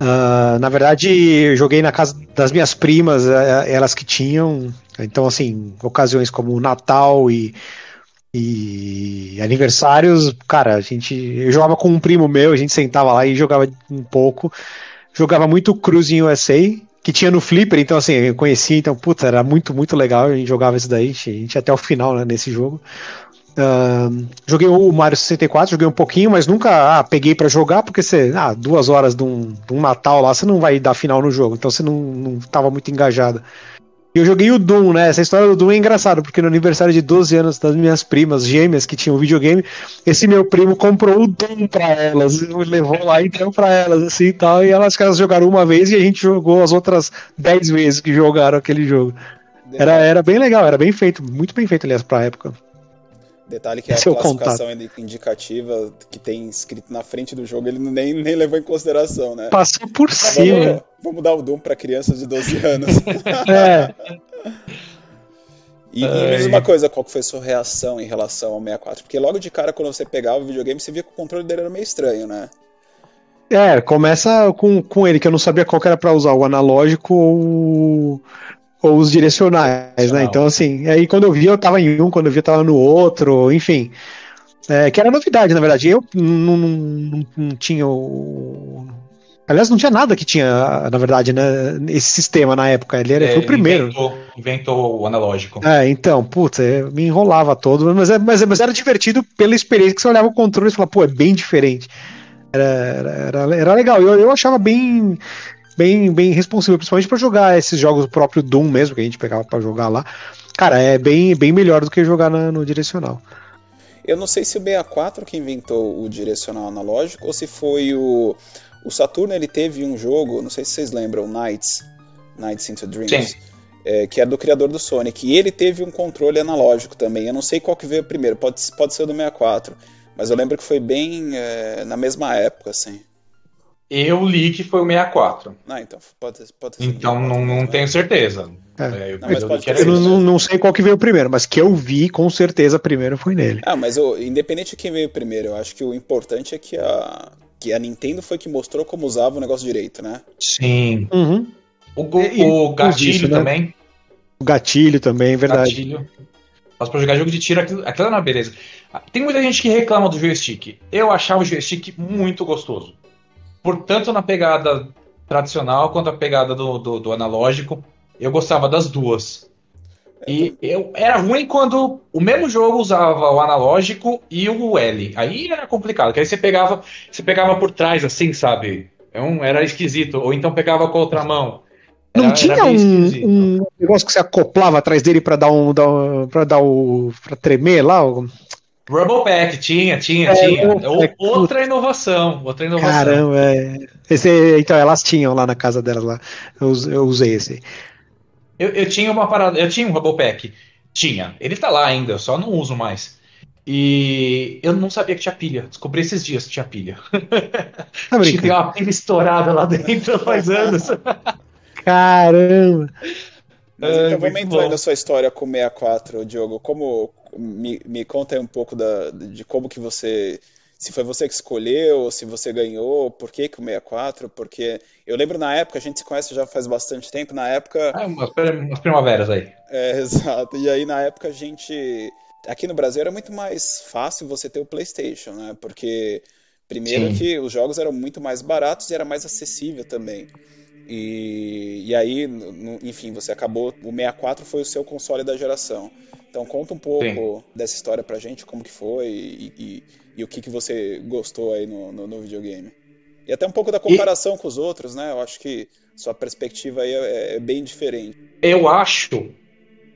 Uh, na verdade, eu joguei na casa das minhas primas, eh, elas que tinham. Então, assim, ocasiões como Natal e, e aniversários, cara, a gente. Eu jogava com um primo meu, a gente sentava lá e jogava um pouco. Jogava muito Cruising USA, que tinha no Flipper, então assim, eu conhecia, então, puta, era muito, muito legal, a gente jogava isso daí, a gente até o final né, nesse jogo. Uh, joguei o Mario 64, joguei um pouquinho, mas nunca ah, peguei para jogar, porque você, ah, duas horas de um, de um, Natal lá, você não vai dar final no jogo, então você não, não tava muito engajado. E eu joguei o Doom, né? Essa história do Doom é engraçada, porque no aniversário de 12 anos das minhas primas gêmeas que tinham videogame, esse meu primo comprou o Doom pra elas, levou lá e deu pra elas, assim e tal, e elas, elas jogaram uma vez e a gente jogou as outras 10 vezes que jogaram aquele jogo. Era, era bem legal, era bem feito, muito bem feito, aliás, pra época. Detalhe que a classificação contato. indicativa que tem escrito na frente do jogo, ele nem, nem levou em consideração, né? Passou por cima. Vamos, vamos dar o Doom para crianças de 12 anos. é. E, me diz uma coisa, qual foi a sua reação em relação ao 64? Porque logo de cara, quando você pegava o videogame, você via que o controle dele era meio estranho, né? É, começa com, com ele, que eu não sabia qual era para usar, o analógico ou ou os direcionais, né? Então, assim, aí quando eu vi, eu tava em um, quando eu vi, eu tava no outro, enfim. É, que era novidade, na verdade. Eu não, não, não tinha o. Aliás, não tinha nada que tinha, na verdade, né, esse sistema na época. Ele era, é, foi o primeiro. Inventou, inventou, o analógico. É, então, putz, me enrolava todo, mas, é, mas, mas, era divertido pela experiência que você olhava o controle e falava, pô, é bem diferente. Era, era, era, era legal. Eu, eu achava bem bem, bem responsivo, principalmente para jogar esses jogos, o próprio Doom mesmo, que a gente pegava para jogar lá. Cara, é bem, bem melhor do que jogar na, no direcional. Eu não sei se o 64 que inventou o direcional analógico ou se foi o. O Saturno ele teve um jogo, não sei se vocês lembram, Nights. Nights into Dreams. Sim. é, que é do criador do Sonic. E ele teve um controle analógico também. Eu não sei qual que veio primeiro, pode, pode ser o do 64. Mas eu lembro que foi bem é, na mesma época, assim. Eu li que foi o 64. Ah, então pode, pode ser. Então não, não tenho certeza. É. É, eu, não, eu, eu não, não, sei qual que veio primeiro, mas que eu vi, com certeza, primeiro foi nele. Ah, mas independente de quem veio primeiro, eu acho que o importante é que a, que a Nintendo foi que mostrou como usava o negócio direito, né? Sim. Uhum. O, o, o gatilho disso, né? também. O gatilho também, verdade. Gatilho. Mas pra jogar jogo de tiro, aquilo, aquilo é uma beleza. Tem muita gente que reclama do joystick. Eu achava o joystick muito gostoso. Portanto, na pegada tradicional quanto a pegada do, do, do analógico, eu gostava das duas. E eu, era ruim quando o mesmo jogo usava o analógico e o L. Aí era complicado, porque aí você pegava, você pegava por trás, assim, sabe? Então, era esquisito. Ou então pegava com a outra mão. Não era, tinha era um, um, negócio que você acoplava atrás dele para dar um, dar um para dar o para tremer lá? Rumble Pack, tinha, tinha, é, tinha. É, outra inovação, outra inovação. Caramba, é. Esse, então elas tinham lá na casa delas lá. Eu, eu usei esse. Eu, eu tinha uma parada, eu tinha um Rumble Pack. Tinha. Ele tá lá ainda, eu só não uso mais. E eu não sabia que tinha pilha. Descobri esses dias que tinha pilha. Tá tinha uma pilha estourada lá dentro faz anos. Caramba! Mas então vamos entrar na sua história com o 64, Diogo. Como me, me conta aí um pouco da, de como que você se foi você que escolheu, se você ganhou, por que, que o 64, porque eu lembro na época, a gente se conhece já faz bastante tempo, na época... Ah, umas, umas primaveras aí. É, exato, e aí na época a gente... Aqui no Brasil era muito mais fácil você ter o Playstation, né, porque primeiro Sim. que os jogos eram muito mais baratos e era mais acessível também. E, e aí, no, enfim, você acabou. O 64 foi o seu console da geração. Então conta um pouco Sim. dessa história pra gente, como que foi e, e, e o que, que você gostou aí no, no, no, videogame. E até um pouco da comparação e... com os outros, né? Eu acho que sua perspectiva aí é, é, bem diferente. Eu acho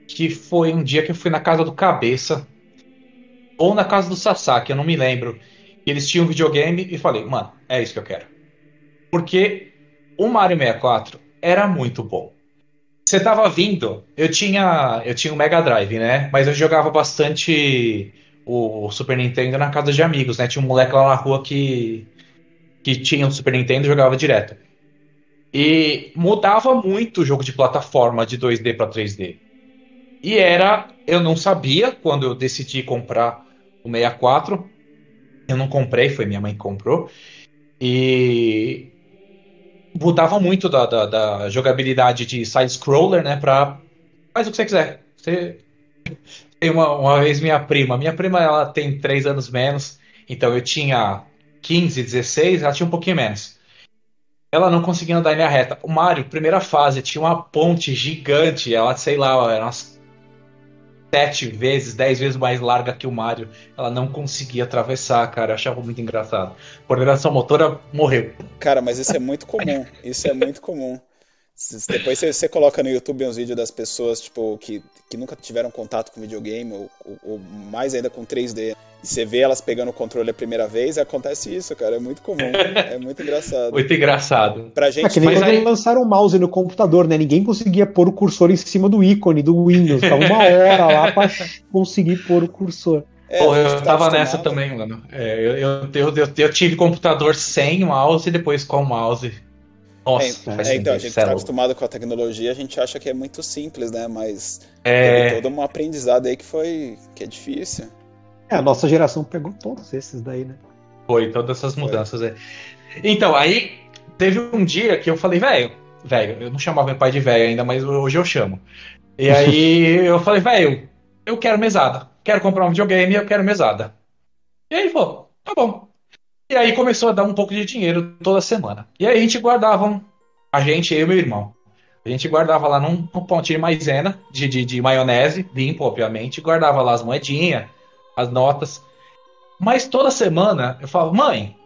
que foi um dia que eu fui na casa do Cabeça ou na casa do Sasaki, eu não me lembro. Eles tinham um videogame e falei, mano, é isso que eu quero. Porque o Mario 64 era muito bom. Você tava vindo, eu tinha, eu tinha o Mega Drive, né? Mas eu jogava bastante o Super Nintendo na casa de amigos, né? Tinha um moleque lá na rua que que tinha um Super Nintendo e jogava direto. E mudava muito o jogo de plataforma de 2D para 3D. E era, eu não sabia quando eu decidi comprar o 64. Eu não comprei, foi minha mãe que comprou. E mudava muito da, da, da jogabilidade de side-scroller, né? Pra. Faz o que você quiser. Você. Tem uma, uma vez minha prima. Minha prima ela tem 3 anos menos. Então eu tinha 15, 16, ela tinha um pouquinho menos. Ela não conseguia andar em minha reta. O Mario, primeira fase, tinha uma ponte gigante. Ela, sei lá, eram umas sete vezes, dez vezes mais larga que o Mario. Ela não conseguia atravessar, cara. Eu achava muito engraçado. Coordenação motora morreu. Cara, mas isso é muito comum. Isso é muito comum. Depois você, você, coloca no YouTube uns vídeos das pessoas tipo, que, que nunca tiveram contato com videogame, ou, ou, ou mais ainda com 3D. E você vê elas pegando o controle a primeira vez, e acontece isso, cara. É muito comum. É muito engraçado. muito engraçado. Pra gente. É que nem quando aí... lançaram o mouse no computador, né? Ninguém conseguia pôr o cursor em cima do ícone do Windows. Ficava uma hora lá pra conseguir pôr o cursor. É, Pô, eu tá tava nessa também, mano. É, eu, eu, eu, eu, tive computador sem mouse e depois com mouse. Nossa, é, é então, a gente está acostumado com a tecnologia, a gente acha que é muito simples, né? Mas é todo um aprendizado aí que foi que é difícil. É, a nossa geração pegou todos esses daí, né? Foi, todas essas mudanças. É. Então, aí teve um dia que eu falei, velho, velho, eu não chamava meu pai de velho ainda, mas hoje eu chamo. E aí eu falei, velho, eu quero mesada. Quero comprar um videogame e eu quero mesada. E aí ele falou, tá bom. E aí começou a dar um pouco de dinheiro toda semana. E aí a gente guardava, a gente, eu e meu irmão. A gente guardava lá num, num pontinho de maisena, de, de, de, maionese, limpo, obviamente, guardava lá as moedinhas, as notas. Mas toda semana eu falava, mãe,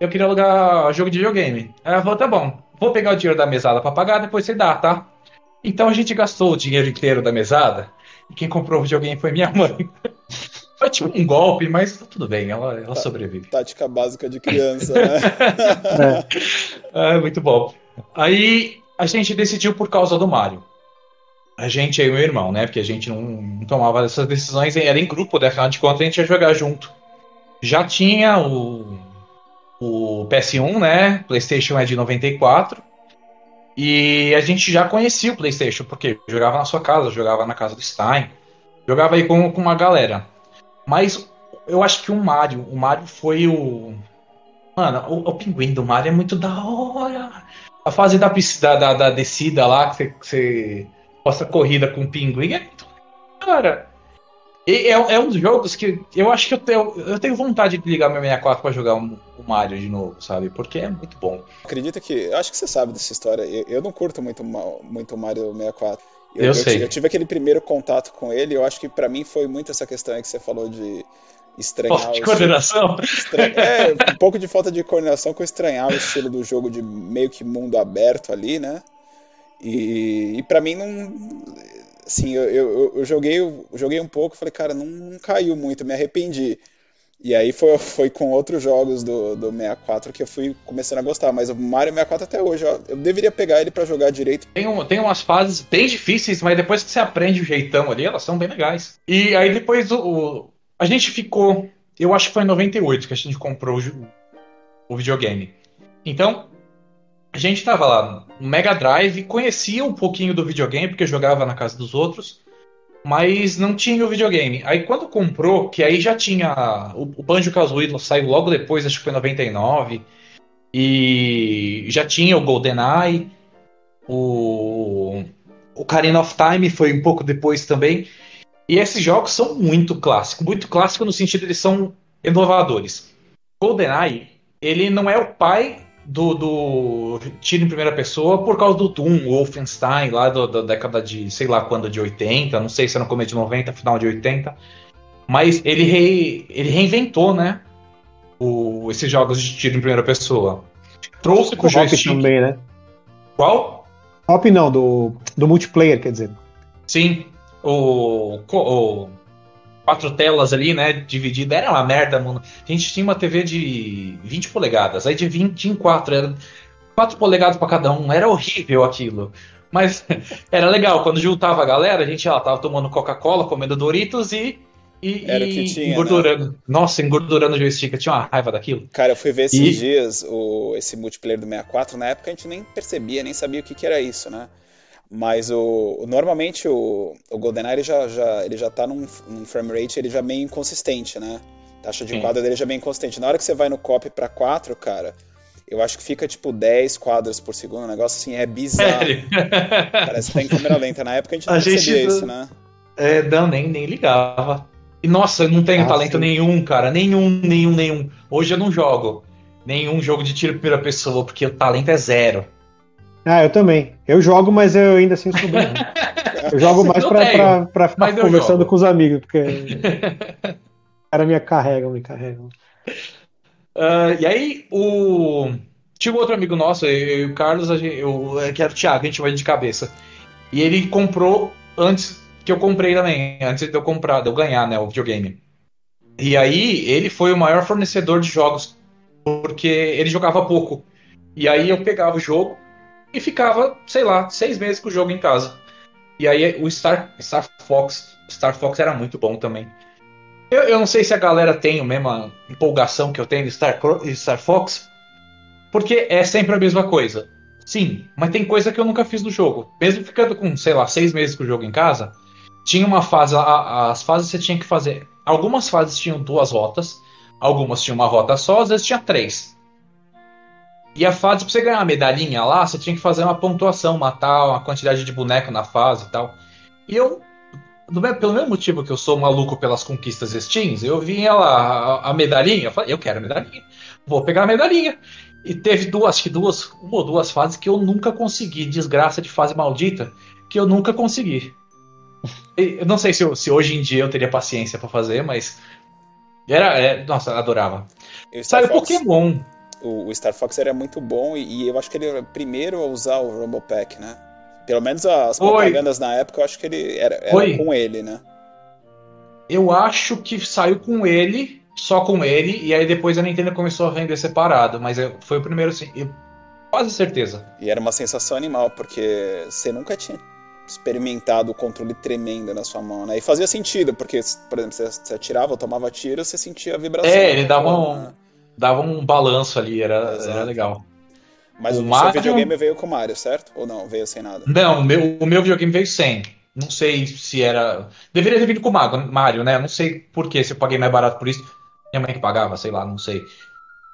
eu queria alugar jogo de videogame. Ela falou, tá bom, vou pegar o dinheiro da mesada para pagar, depois você dá, tá? Então a gente gastou o dinheiro inteiro da mesada, e quem comprou o videogame foi minha mãe. Foi tipo um golpe, mas tá tudo bem, ela, ela sobrevive. Tática básica de criança, né? é. é, muito bom. Aí a gente decidiu por causa do Mario. a gente e meu irmão, né? Porque a gente não, não tomava essas decisões, era em grupo, né? Afinal de contas, a gente ia jogar junto. Já tinha o, o PS1, né? PlayStation é de 94. E a gente já conhecia o PlayStation, porque jogava na sua casa, jogava na casa do Stein, jogava aí com, com uma galera. Mas eu acho que o Mario, o Mario foi o. Mano, o, o pinguim do Mario é muito da hora. A fase da, da, da descida lá, que você, posta corrida com o pinguim, é muito. Cara. É, é um dos jogos que eu acho que eu tenho, eu tenho vontade de ligar meu 64 para jogar o Mario de novo, sabe? Porque é muito bom. Acredita que. Acho que você sabe dessa história. Eu, eu não curto muito muito Mario 64. Eu, eu sei. Eu, tive aquele primeiro contato com ele. Eu acho que para mim foi muito essa questão aí que você falou de estranhar. Falta de coordenação? É, um pouco de falta de coordenação com estranhar o estilo do jogo de meio que mundo aberto ali, né? E, e para mim não assim, eu, eu, eu, joguei, eu joguei um pouco, falei, cara, não, não, caiu muito, me arrependi. E aí foi, foi com outros jogos do, do 64 que eu fui começando a gostar, mas o Mario 64 até hoje, ó, eu deveria pegar ele para jogar direito. Tem, um, tem umas fases bem difíceis, mas depois que você aprende o jeitão ali, elas são bem legais. E aí depois o, o a gente ficou, eu acho que foi em 98 que a gente comprou o, o videogame. Então, a gente tava lá no Mega Drive, conhecia um pouquinho do videogame, porque jogava na casa dos outros, mas não tinha o videogame. Aí quando comprou, que aí já tinha. O, o Banjo Kazooie saiu logo depois, acho que foi em 99, e já tinha o GoldenEye, o. O Karen of Time foi um pouco depois também. E esses jogos são muito clássicos. Muito clássicos no sentido de eles são inovadores. GoldenEye, ele não é o pai do, do tiro em primeira pessoa por causa do Doom, Wolfenstein, lá do, da década de, sei lá quando, de 80, não sei se era no começo de 90, final de 80. Mas ele, re, ele reinventou, né? O, esses jogos de tiro em primeira pessoa. Trouxe pro joystick. também, né? Qual? Top não, do, do multiplayer, quer dizer. Sim. O, o quatro telas ali, né? Dividida. Era uma merda, mano. A gente tinha uma TV de 20 polegadas, aí de 20 em 4. Era 4 polegadas para cada um. Era horrível aquilo. Mas era legal. Quando juntava a galera, a gente lá tava tomando Coca-Cola, comendo Doritos e. E, Era que tinha, engordurando. Né? Nossa, engordurando o joystick. Eu tinha uma raiva daquilo. Cara, eu fui ver esses e... dias o, esse multiplayer do 64. Na época a gente nem percebia, nem sabia o que, que era isso, né? Mas o, normalmente o, o GoldenEye ele já, já, ele já tá num, num frame rate ele já meio inconsistente, né? A taxa de Sim. quadro dele já meio inconsistente. Na hora que você vai no copy para 4, cara, eu acho que fica tipo 10 quadros por segundo, um negócio assim, é bizarro. Parece que tá em câmera lenta. Na época a gente não a percebia gente, isso, né? É, não, nem, nem ligava. E nossa, eu não tenho ah, talento sim. nenhum, cara. Nenhum, nenhum, nenhum. Hoje eu não jogo nenhum jogo de tiro primeira pessoa, porque o talento é zero. Ah, eu também. Eu jogo, mas eu ainda assim sou bom. Eu jogo mais pra, pra, pra, ficar conversando jogo. com os amigos, porque. cara me carrega, me carrega. Uh, e aí, o. Tinha um outro amigo nosso, eu o Carlos, eu, que era o Thiago, a gente vai de cabeça. E ele comprou antes que eu comprei também, antes de eu comprar, de eu ganhar, né, o videogame. E aí, ele foi o maior fornecedor de jogos, porque ele jogava pouco. E aí eu pegava o jogo, e ficava, sei lá, seis meses com o jogo em casa. E aí o Star, Star Fox, Star Fox era muito bom também. Eu, eu não sei se a galera tem a mesma empolgação que eu tenho de Star, Star Fox, porque é sempre a mesma coisa. Sim, mas tem coisa que eu nunca fiz no jogo. Mesmo ficando com, sei lá, seis meses com o jogo em casa, tinha uma fase, a, as fases você tinha que fazer. Algumas fases tinham duas rotas, algumas tinham uma rota só, às vezes tinha três. E a fase, pra você ganhar uma medalhinha lá, você tinha que fazer uma pontuação, matar uma quantidade de boneco na fase e tal. E eu, mesmo, pelo mesmo motivo que eu sou maluco pelas conquistas Steams, eu vinha lá a, a medalhinha, eu falei, eu quero a medalhinha, vou pegar a medalhinha. E teve duas, acho que duas, uma ou duas fases que eu nunca consegui, desgraça de fase maldita, que eu nunca consegui. Eu não sei se, se hoje em dia eu teria paciência para fazer, mas era, é, nossa, adorava. Sabe, Pokémon o, o Star Fox era muito bom e, e, eu acho que ele era o primeiro a usar o Rumble Pack, né? Pelo menos as propagandas na época eu acho que ele era, era com ele, né? Eu acho que saiu com ele, só com ele, e aí depois a Nintendo começou a vender separado, mas foi o primeiro sim. Quase certeza. E era uma sensação animal, porque você nunca tinha experimentado o controle tremendo na sua mão, né? E fazia sentido, porque, por exemplo, você, você atirava, tomava tiro, você sentia a vibração. É, ele dava um, né? Dava um balanço ali, era, era legal. Mas o, o Mario... seu videogame veio com o Mario, certo? Ou não? Veio sem nada? Não, o meu, o meu videogame veio sem. Não sei se era. Deveria ter vindo com o Mario, né? Não sei por que, se eu paguei mais barato por isso. Minha mãe que pagava, sei lá, não sei.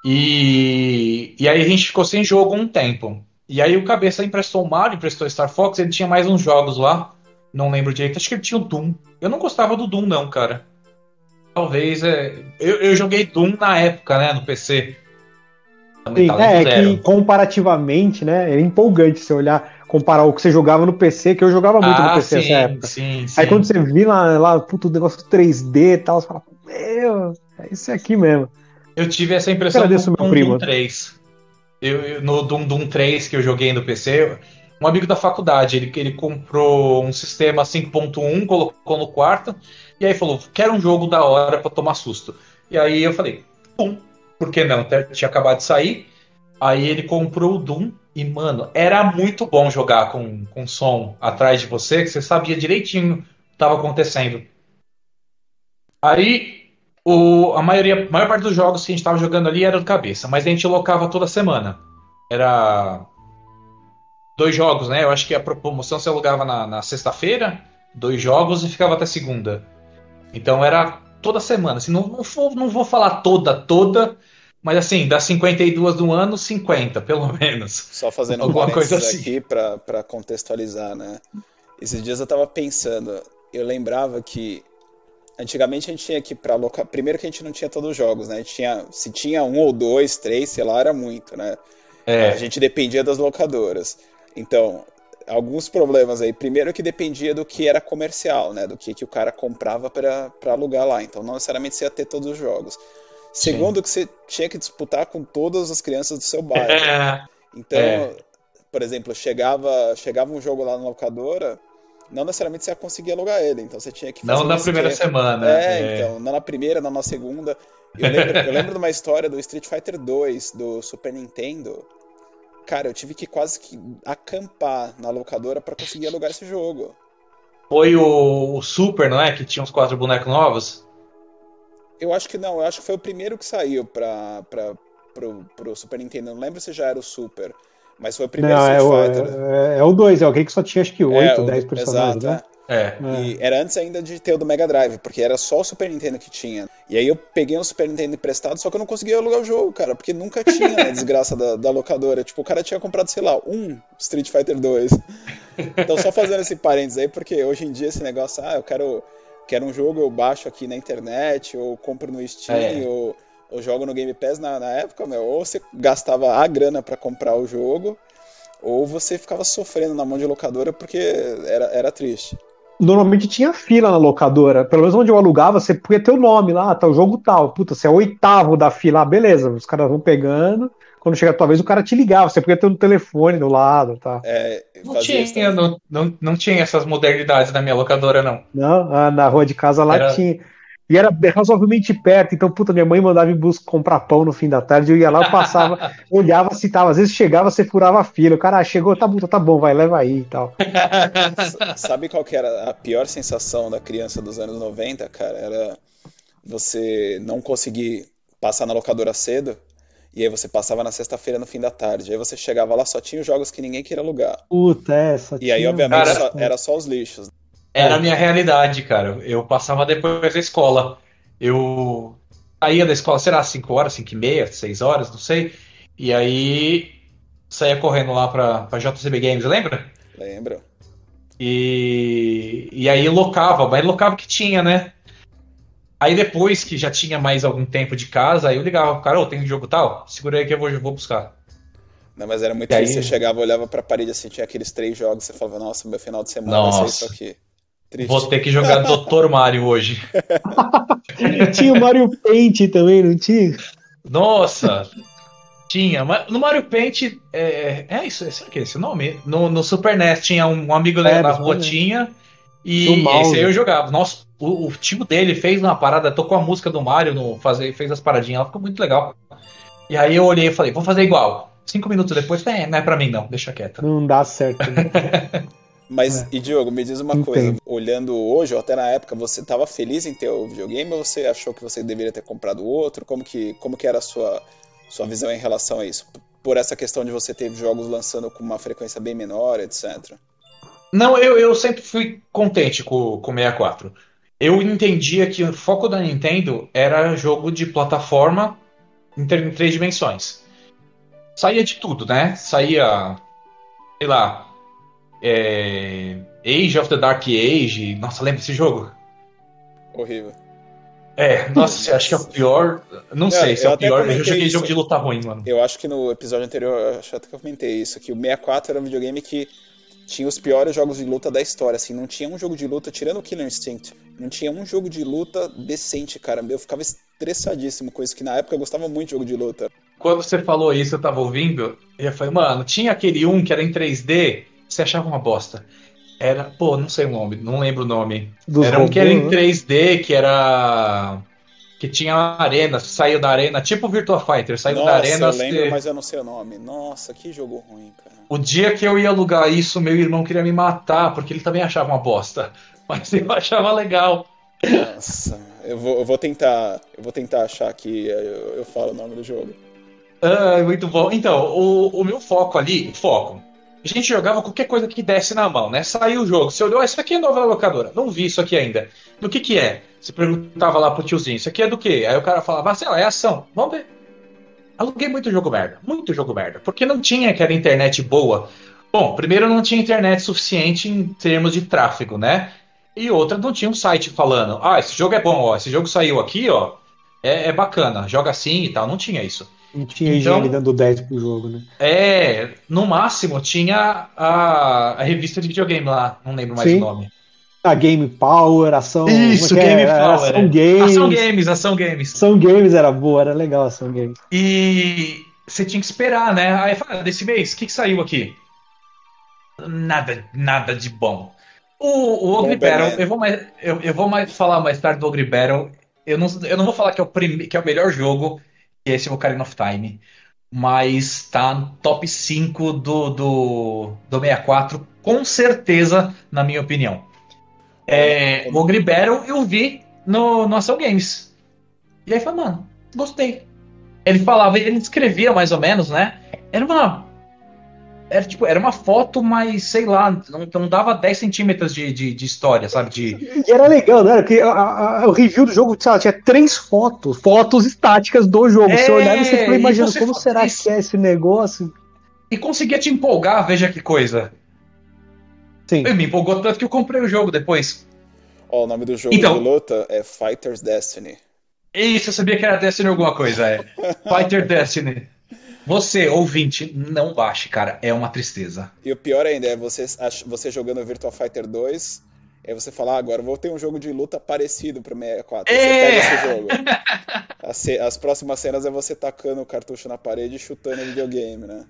E, e aí a gente ficou sem jogo um tempo. E aí o cabeça emprestou o Mario, emprestou Star Fox, ele tinha mais uns jogos lá. Não lembro direito, acho que ele tinha o Doom. Eu não gostava do Doom, não, cara. Talvez. É... Eu, eu joguei Doom na época, né, no PC. Sim, é, é que comparativamente, né, é empolgante você olhar, comparar o que você jogava no PC, que eu jogava muito ah, no PC sim, nessa época. Sim, sim. Aí quando você vê lá, lá puto, negócio 3D e tal, você fala, meu, é isso aqui mesmo. Eu tive essa impressão no Doom, primo. Doom 3. Eu, eu, no Doom, Doom 3 que eu joguei no PC, um amigo da faculdade, ele, ele comprou um sistema 5.1, colocou no quarto, e aí falou, quero um jogo da hora para tomar susto. E aí eu falei, pum, por que não? Tinha acabado de sair. Aí ele comprou o Doom e, mano, era muito bom jogar com, com som atrás de você, que você sabia direitinho o que estava acontecendo. Aí, o, a maioria, a maior parte dos jogos que a gente estava jogando ali era do cabeça, mas a gente locava toda semana. Era dois jogos, né? Eu acho que a promoção você alugava na, na sexta-feira, dois jogos e ficava até segunda. Então era toda semana. Assim, não, não, vou, não vou falar toda, toda, mas assim, das 52 do ano, 50, pelo menos. Só fazendo alguma coisa assim. aqui para contextualizar, né? Esses dias eu tava pensando, eu lembrava que antigamente a gente tinha que para locar. Primeiro que a gente não tinha todos os jogos, né? Tinha, se tinha um ou dois, três, sei lá, era muito, né? É. A gente dependia das locadoras. Então, alguns problemas aí. Primeiro que dependia do que era comercial, né? Do que, que o cara comprava para alugar lá. Então não necessariamente você ia ter todos os jogos. Segundo Sim. que você tinha que disputar com todas as crianças do seu bairro. É. Então, é. por exemplo, chegava, chegava um jogo lá na locadora, não necessariamente você ia conseguir alugar ele. Então você tinha que Não na primeira semana. É, é, então, não na primeira, não na segunda. Eu lembro, eu lembro de uma história do Street Fighter 2 do Super Nintendo Cara, eu tive que quase que acampar na locadora para conseguir alugar esse jogo. Foi o, o, Super, não é? Que tinha uns quatro bonecos novos? Eu acho que não, eu acho que foi o primeiro que saiu pra, pra, pro, pro Super Nintendo. Não lembro se já era o Super. Mas foi o primeiro não, Street é Fighter. O, é, é, o 2, é alguém que só tinha acho que 8, é, 10 personagens, exato, né? É. É. E era antes ainda de ter o do Mega Drive, porque era só o Super Nintendo que tinha. E aí eu peguei um Super Nintendo emprestado, só que eu não conseguia alugar o jogo, cara, porque nunca tinha a desgraça da, da, locadora. Tipo, o cara tinha comprado, sei lá, um Street Fighter 2. Então só fazendo esse parênteses aí, porque hoje em dia esse negócio, ah, eu quero, quero um jogo, eu baixo aqui na internet, ou compro no Steam, é. ou, ou jogo no Game Pass na, na época, meu, ou você gastava a grana para comprar o jogo, ou você ficava sofrendo na mão de locadora porque era, era triste normalmente tinha fila na locadora. Pelo menos onde eu alugava, você podia ter o nome lá, tá o jogo tal. Puta, você é o oitavo da fila, ah, beleza. Os caras vão pegando. Quando chega a tua vez, o cara te ligava, você podia ter um telefone do lado, tá? É, não tinha, não, não, não tinha essas modernidades na minha locadora, não. Não, ah, na rua de casa lá Era... tinha. E era razoavelmente perto, então, puta, minha mãe mandava em busca comprar pão no fim da tarde, eu ia lá, eu passava, olhava se tava, às vezes chegava, você furava a fila, o cara ah, chegou, tá bom, tá bom, vai, leva aí e tal. Sabe qual que era a pior sensação da criança dos anos 90, cara? Era você não conseguir passar na locadora cedo, e aí você passava na sexta-feira no fim da tarde. Aí você chegava lá, só tinha os jogos que ninguém queria alugar. Puta, é, só E aí, obviamente, cara, só, era só os lixos. Era a minha realidade, cara. Eu passava depois da escola. Eu saía da escola, será 5 horas, 5 e meia, 6 horas, não sei. E aí saía correndo lá pra, pra JCB Games, lembra? Lembro. E, e aí locava, mas locava que tinha, né? Aí depois que já tinha mais algum tempo de casa, aí eu ligava pro cara, ô, tem um jogo tal? Segura aí que eu vou, eu vou buscar. Não, mas era muito triste, aí... você chegava, olhava pra parede assim, tinha aqueles três jogos, você falava, nossa, meu final de semana nossa. vai ser isso aqui. Triste. Vou ter que jogar Dr. Mario hoje. tinha o Mario Paint também, não tinha? Nossa! Tinha, mas no Mario Paint é, é isso, será que é esse o nome? No, no Super NES tinha um amigo é, na rua tinha e esse aí eu jogava. Nossa, o, o tio dele fez uma parada, tocou a música do Mario, no, fazer, fez as paradinhas, ela ficou muito legal. E aí eu olhei e falei, vou fazer igual. Cinco minutos depois, é, não é pra mim não, deixa quieto. Não dá certo. Né? Mas, é. e Diogo, me diz uma Entendo. coisa, olhando hoje, ou até na época, você estava feliz em ter o videogame ou você achou que você deveria ter comprado outro? Como que, como que era a sua, sua visão em relação a isso? Por essa questão de você ter jogos lançando com uma frequência bem menor, etc. Não, eu, eu sempre fui contente com, com o 64. Eu entendia que o foco da Nintendo era jogo de plataforma em três dimensões. Saía de tudo, né? Saía, sei lá, é... Age of the Dark Age. Nossa, lembra desse jogo? Horrível. É, nossa, acho que é o pior. Não é, sei se é o pior, mas eu joguei isso. jogo de luta ruim, mano. Eu acho que no episódio anterior, acho até que eu comentei isso, que o 64 era um videogame que tinha os piores jogos de luta da história, assim, não tinha um jogo de luta, tirando o Killer Instinct, não tinha um jogo de luta decente, cara. Eu ficava estressadíssimo com isso, que na época eu gostava muito de jogo de luta. Quando você falou isso, eu tava ouvindo, e eu falei, mano, tinha aquele um que era em 3D, você achava uma bosta. Era, pô, não sei o nome, não lembro o nome. Dos era um que era em 3D, né? que era. Que tinha arena, saiu da arena, tipo Virtua Fighter, saiu Nossa, da arena. Eu lembro, mas eu não sei o nome. Nossa, que jogo ruim, cara. O dia que eu ia alugar isso, meu irmão queria me matar, porque ele também achava uma bosta. Mas eu achava legal. Nossa, eu vou, eu vou tentar. Eu vou tentar achar aqui, eu, eu falo o nome do jogo. Ah, muito bom. Então, o, o meu foco ali, foco, a gente jogava qualquer coisa que desse na mão, né? Saiu o jogo, você olhou, ah, isso aqui é nova locadora. Não vi isso aqui ainda. Do que que é? Você perguntava lá pro tiozinho, isso aqui é do quê? Aí o cara falava, ah, sei lá, é ação. Vamos ver. Aluguei muito jogo merda, muito jogo merda, porque não tinha aquela internet boa. Bom, primeiro não tinha internet suficiente em termos de tráfego, né? E outra, não tinha um site falando, ah, esse jogo é bom, ó, esse jogo saiu aqui, ó, é, é bacana, joga assim e tal. Não tinha isso. Não tinha então, IGN dando 10 pro jogo, né? É, no máximo tinha a, a revista de videogame lá, não lembro mais Sim. o nome. A Game Power, ação. Isso, é Game é? Power. Ação é. Games. Ação Games, Ação Games. Ação Games era boa, era legal Ação Games. E você tinha que esperar, né? Aí fala, ah, desse mês, o que, que saiu aqui? Nada, nada de bom. O, o Ogre Battle, eu vou, mais, eu, eu vou mais falar mais tarde do Ogre Battle. Eu não, eu não vou falar que é, o prime, que é o melhor jogo, que é esse Ocarina of Time. Mas tá no top 5 do, do, do 64, com certeza, na minha opinião. É, o Ogre Battle eu vi no, no Ação Games. E aí falei, mano, gostei. Ele falava, ele descrevia mais ou menos, né? Era uma era, tipo, era uma foto, mas sei lá, não, não dava 10 centímetros de, de, de, história, sabe? De... E era legal, né? Porque a, a, o review do jogo lá, tinha três fotos, fotos estáticas do jogo. É, você olhava e você ficou imaginando como será isso. que é esse negócio. E conseguia te empolgar, veja que coisa. Sim. E me empolgou tanto que eu comprei o jogo depois. Ó, oh, o nome do jogo então, de luta é Fighter's Destiny. Isso, eu sabia que era Destiny alguma coisa, é. Fighter Destiny. Você, ouvinte, não baixe, cara. É uma tristeza. E o pior ainda é você, você jogando Virtua Fighter 2. Aí você fala, ah, agora vou ter um jogo de luta parecido pro 64. É! Você pega esse jogo. As, as, próximas cenas é você tacando o cartucho na parede e chutando o videogame, né?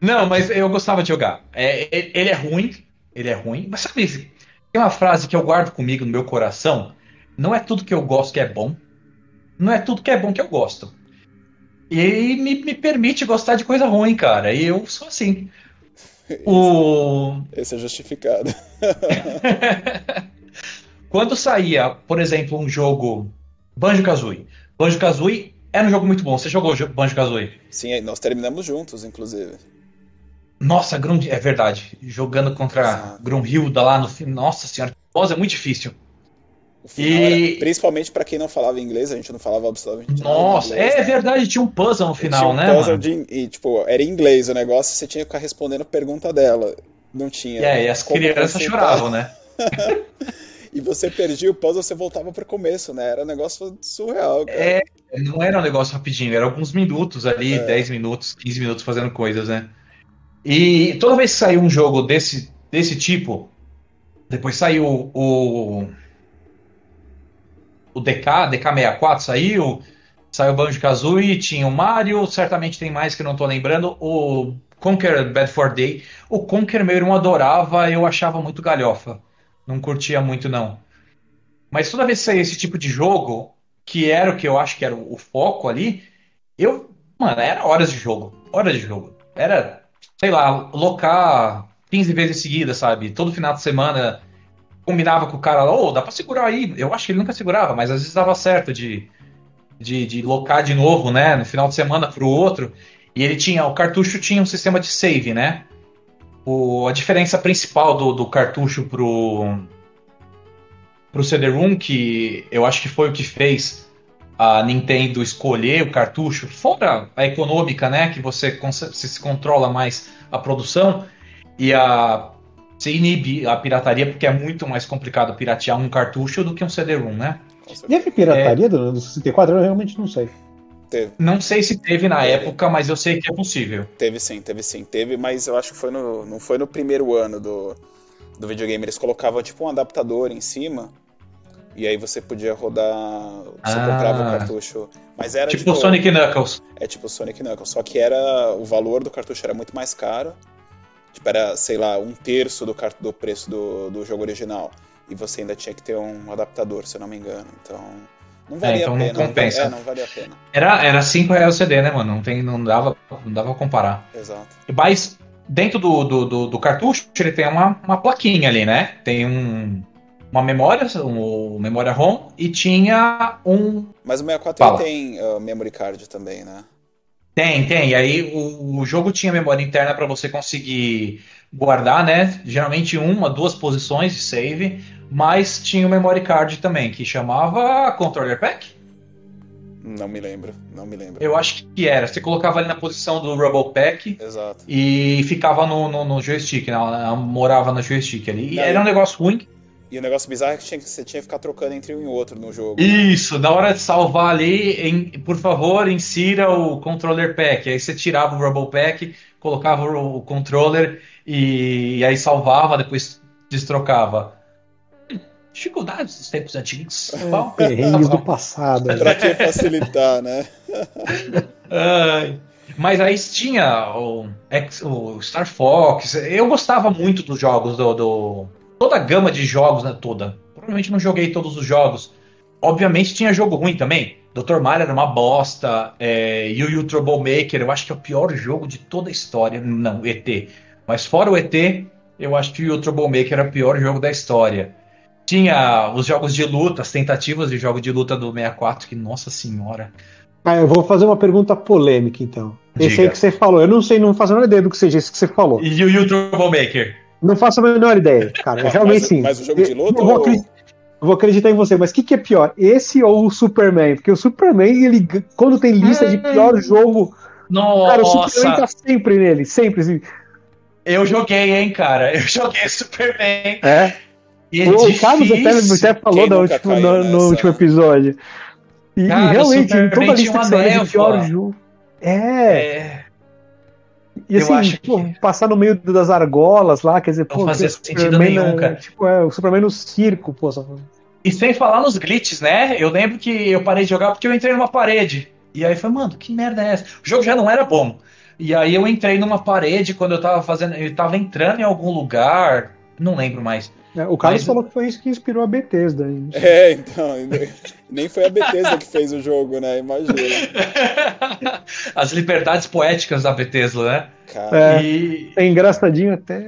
Não, mas eu gostava de jogar. É, ele é ruim, ele é ruim. Mas sabe, tem uma frase que eu guardo comigo no meu coração. Não é tudo que eu gosto que é bom. Não é tudo que é bom que eu gosto. E me, me permite gostar de coisa ruim, cara. E eu sou assim. Esse, o... esse é justificado. Quando saía, por exemplo, um jogo Banjo-Kazooie. Banjo-Kazooie era um jogo muito bom. Você jogou Banjo-Kazooie? Sim, nós terminamos juntos, inclusive. Nossa, Grum... é verdade. Jogando contra ah. Grumhilda lá no fim. Nossa senhora, boss é muito difícil e... Era, principalmente para quem não falava inglês, a gente não falava absolutamente nada. Nossa, inglês, é né? verdade, tinha um puzzle no final, tinha um né? Puzzle de, e, tipo, era em inglês o negócio, você tinha que ficar respondendo pergunta dela. Não tinha. É, e as crianças choravam, né? e você perdia o puzzle, você voltava pro começo, né? Era um negócio surreal. Cara. É, não era um negócio rapidinho, era alguns minutos ali, é. 10 minutos, 15 minutos fazendo coisas, né? E toda vez que saiu um jogo desse, desse tipo, depois saiu o o DK, DK64 saiu, saiu o Banjo-Kazooie, tinha o Mario, certamente tem mais que não tô lembrando, o Conquer Bad for Day. O Conquer meu irmão adorava, eu achava muito galhofa. Não curtia muito não. Mas toda vez que saía esse tipo de jogo, que era o que eu acho que era o foco ali, eu, mano, era horas de jogo, horas de jogo. Era, sei lá, locar 15 vezes seguidas, sabe? Todo final de semana combinava com o cara lá, ô, oh, dá pra segurar aí. Eu acho que ele nunca segurava, mas às vezes dava certo de, de, de locar de novo, né? No final de semana pro outro. E ele tinha, o cartucho tinha um sistema de save, né? O, a diferença principal do, do cartucho pro, pro CD-ROM, que eu acho que foi o que fez a Nintendo escolher o cartucho, fora a econômica, né? Que você, você se controla mais a produção e a você inibe a pirataria, porque é muito mais complicado piratear um cartucho do que um CD-ROM, né? Teve pirataria é... do 64? Eu realmente não sei. Teve. Não sei se teve na teve. época, mas eu sei que é possível. Teve sim, teve sim. Teve, mas eu acho que foi no, não foi no primeiro ano do, do videogame. Eles colocavam tipo um adaptador em cima. E aí você podia rodar. Você ah, comprava o cartucho. Mas era tipo, tipo Sonic Knuckles. É tipo Sonic Knuckles. Só que era. O valor do cartucho era muito mais caro. Tipo, era, sei lá, um terço do, do preço do, do jogo original. E você ainda tinha que ter um adaptador, se eu não me engano. Então. Não valia é, então a pena. Não compensa. É, não valia a pena. Era, era 5 reais o CD, né, mano? Não, tem, não, dava, não dava pra comparar. Exato. Mas dentro do, do, do, do cartucho, ele tem uma, uma plaquinha ali, né? Tem um, uma memória, um, memória ROM, e tinha um. Mas o 64 tem uh, memory card também, né? Tem, tem. E aí o, o jogo tinha memória interna para você conseguir guardar, né? Geralmente uma, duas posições de save, mas tinha o memory card também, que chamava Controller Pack. Não me lembro, não me lembro. Eu acho que era. Você colocava ali na posição do Rubble Pack Exato. e ficava no, no, no joystick, né? morava no joystick ali. E era um negócio ruim e o negócio bizarro é que, tinha, que você tinha que ficar trocando entre um e outro no jogo. Né? Isso, na hora de salvar ali, em, por favor, insira o controller pack. Aí você tirava o Rubble Pack, colocava o, o controller e, e, aí salvava, depois destrocava. Dificuldades dos tempos antigos. É, Perrengues do passado. Pra que facilitar, né? Ai. Mas aí tinha o, o Star Fox. Eu gostava muito dos jogos do, do toda a gama de jogos, né? Toda. Provavelmente não joguei todos os jogos. Obviamente tinha jogo ruim também. Dr. Mario era uma bosta. É, Yu Yu Troublemaker, eu acho que é o pior jogo de toda a história. Não, ET. Mas fora o ET, eu acho que o Yu Yu Troublemaker era o pior jogo da história. Tinha os jogos de luta, as tentativas de jogo de luta do 64, que, nossa senhora. Ah, eu vou fazer uma pergunta polêmica, então. Diga. Esse aí que você falou, eu não sei, não faço a menor ideia do que seja esse que você falou. E o Troublemaker? Não faço a menor ideia, cara. Realmente mas, sim. Mas o jogo de luta. Eu vou, acreditar, vou acreditar em você, mas o que, que é pior? Esse ou o Superman? Porque o Superman, ele, quando tem lista de pior jogo. Nossa. Cara, o Superman tá sempre nele, sempre. Assim. Eu joguei, hein, cara. Eu joguei Superman. É. E é o Carlos até, até falou no, último, no, no, último episódio. E, cara, e realmente, toda a lista de pior jogo. É. é. E assim, acho pô, que... passar no meio das argolas lá, quer dizer, não pô, fazia sentido nenhum, cara. Tipo, é, o Superman no circo, pô. Só... E sem falar nos glitches, né? Eu lembro que eu parei de jogar porque eu entrei numa parede. E aí foi, mano, que merda é essa? O jogo já não era bom. E aí eu entrei numa parede quando eu tava fazendo. Eu tava entrando em algum lugar. Não lembro mais. É, o Carlos Mas... falou que foi isso que inspirou a Bethesda. Gente. É, então. Nem foi a Bethesda que fez o jogo, né? Imagina. As liberdades poéticas da Bethesda, né? Cara. E... É engraçadinho até.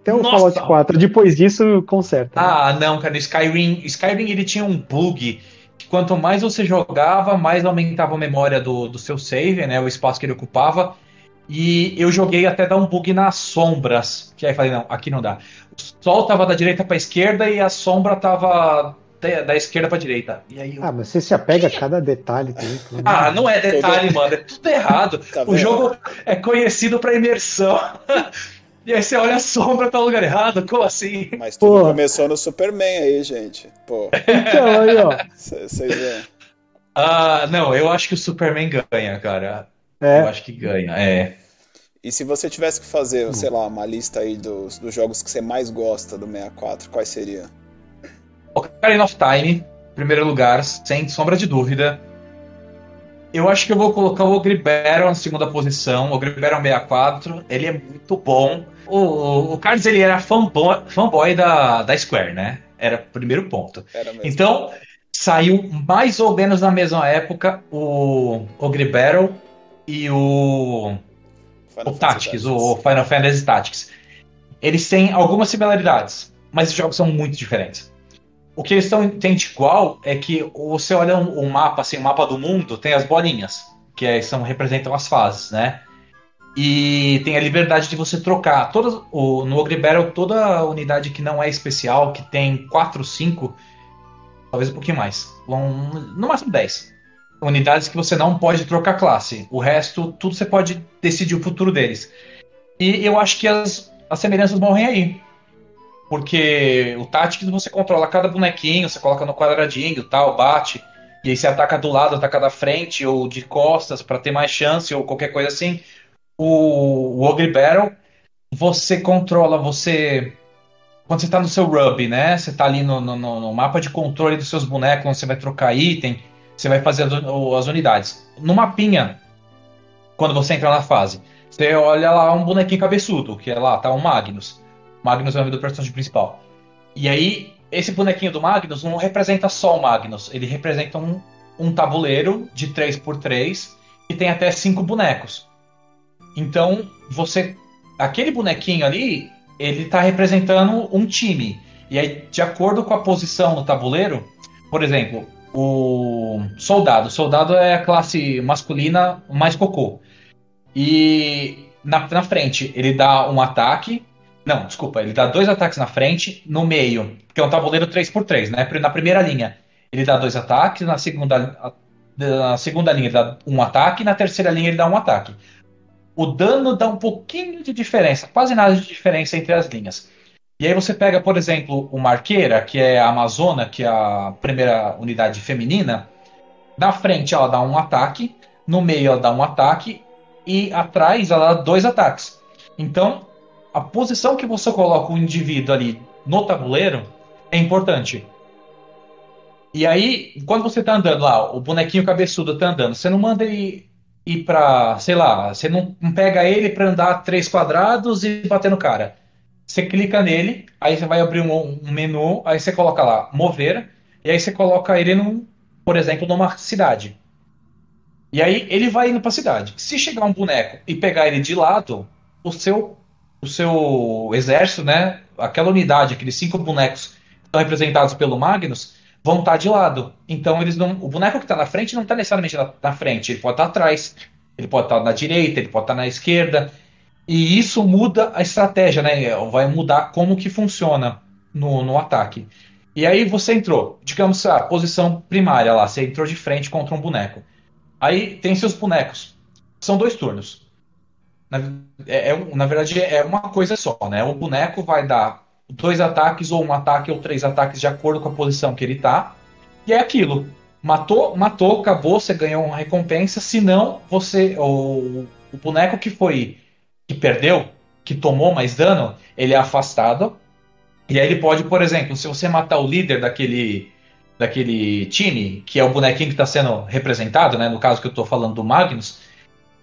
Até o Nossa. Fallout 4. Depois disso, conserta. Né? Ah, não, cara. Skyrim, Skyrim ele tinha um bug que quanto mais você jogava, mais aumentava a memória do, do seu save, né? O espaço que ele ocupava. E eu joguei até dar um bug nas sombras. Que aí falei, não, aqui não dá. O sol tava da direita pra esquerda e a sombra tava da esquerda pra direita. E aí eu... Ah, mas você se apega a cada detalhe. Também, ah, não é detalhe, mano. É tudo errado. Tá o jogo é conhecido pra imersão. E aí você olha a sombra tá no lugar errado, como assim? Mas tudo Pô. começou no Superman aí, gente. Pô. Então, aí, ó. Vocês. Ah, não, eu acho que o Superman ganha, cara. É. Eu acho que ganha, é. E se você tivesse que fazer, sei lá, uma lista aí dos, dos jogos que você mais gosta do 64, quais seria? Ocarina of Time, primeiro lugar, sem sombra de dúvida. Eu acho que eu vou colocar o Ogre Battle na segunda posição. O Ogre Battle 64, ele é muito bom. O, o Carlos ele era fanboy, fanboy da, da Square, né? Era o primeiro ponto. Então, saiu mais ou menos na mesma época o Ogre Battle e o, Final o Tactics, o Final Fantasy Tactics. eles têm algumas similaridades, mas os jogos são muito diferentes. O que eles têm de igual é que você olha um, um mapa, assim, o um mapa do mundo, tem as bolinhas, que é, são, representam as fases, né? E tem a liberdade de você trocar. Todas, o, no Ogre Battle, toda unidade que não é especial, que tem 4, 5, talvez um pouquinho mais, vão, no máximo 10 unidades que você não pode trocar classe. O resto, tudo você pode decidir o futuro deles. E eu acho que as, as semelhanças morrem aí. Porque o Tactics você controla cada bonequinho, você coloca no quadradinho, tal, bate, e aí você ataca do lado, ataca da frente ou de costas para ter mais chance ou qualquer coisa assim. O, o Ogre Battle, você controla, você quando você está no seu rub, né? Você está ali no, no, no, mapa de controle dos seus bonecos, onde você vai trocar item, você vai fazer as, as unidades. No mapinha, quando você entra na fase, você olha lá um bonequinho cabeçudo, que é lá, tá o Magnus. Magnus é o nome do personagem principal. E aí, esse bonequinho do Magnus não representa só o Magnus, ele representa um, um tabuleiro de 3x3 que tem até 5 bonecos. Então, você. Aquele bonequinho ali, ele está representando um time. E aí, de acordo com a posição no tabuleiro, por exemplo, o soldado. Soldado é a classe masculina mais cocô. E na, na frente ele dá um ataque. Não, desculpa, ele dá dois ataques na frente, no meio, que é um tabuleiro 3x3, né? Na primeira linha ele dá dois ataques, na segunda, na segunda linha ele dá um ataque, na terceira linha ele dá um ataque. O dano dá um pouquinho de diferença, quase nada de diferença entre as linhas. E aí você pega, por exemplo, o Marqueira, que é a Amazona, que é a primeira unidade feminina. Na frente ela dá um ataque, no meio ela dá um ataque e atrás ela dá dois ataques. Então, a posição que você coloca o indivíduo ali no tabuleiro é importante. E aí, quando você tá andando lá, o bonequinho cabeçudo tá andando, você não manda ele ir pra, sei lá, você não pega ele para andar três quadrados e bater no cara você clica nele, aí você vai abrir um, um, menu, aí você coloca lá mover, e aí você coloca ele, num, por exemplo, numa cidade. E aí ele vai indo para cidade. Se chegar um boneco e pegar ele de lado, o seu o seu exército, né, aquela unidade, aqueles cinco bonecos que estão representados pelo Magnus, vão estar tá de lado. Então eles não, o boneco que está na frente não está necessariamente na, na, frente, ele pode estar tá atrás, ele pode estar tá na direita, ele pode estar na esquerda. E isso muda a estratégia, né? Vai mudar como que funciona no, no ataque. E aí você entrou, digamos, a posição primária lá, você entrou de frente contra um boneco. Aí tem seus bonecos. São dois turnos. Na, é, é, na verdade, é uma coisa só, né? O boneco vai dar dois ataques, ou um ataque, ou três ataques, de acordo com a posição que ele tá. E é aquilo. Matou, matou, acabou, você ganhou uma recompensa. Se não, você. O, o boneco que foi que perdeu, que tomou mais dano, ele é afastado. E aí ele pode, por exemplo, se você matar o líder daquele, daquele time, que é o bonequinho que está sendo representado, né, no caso que eu estou falando do Magnus,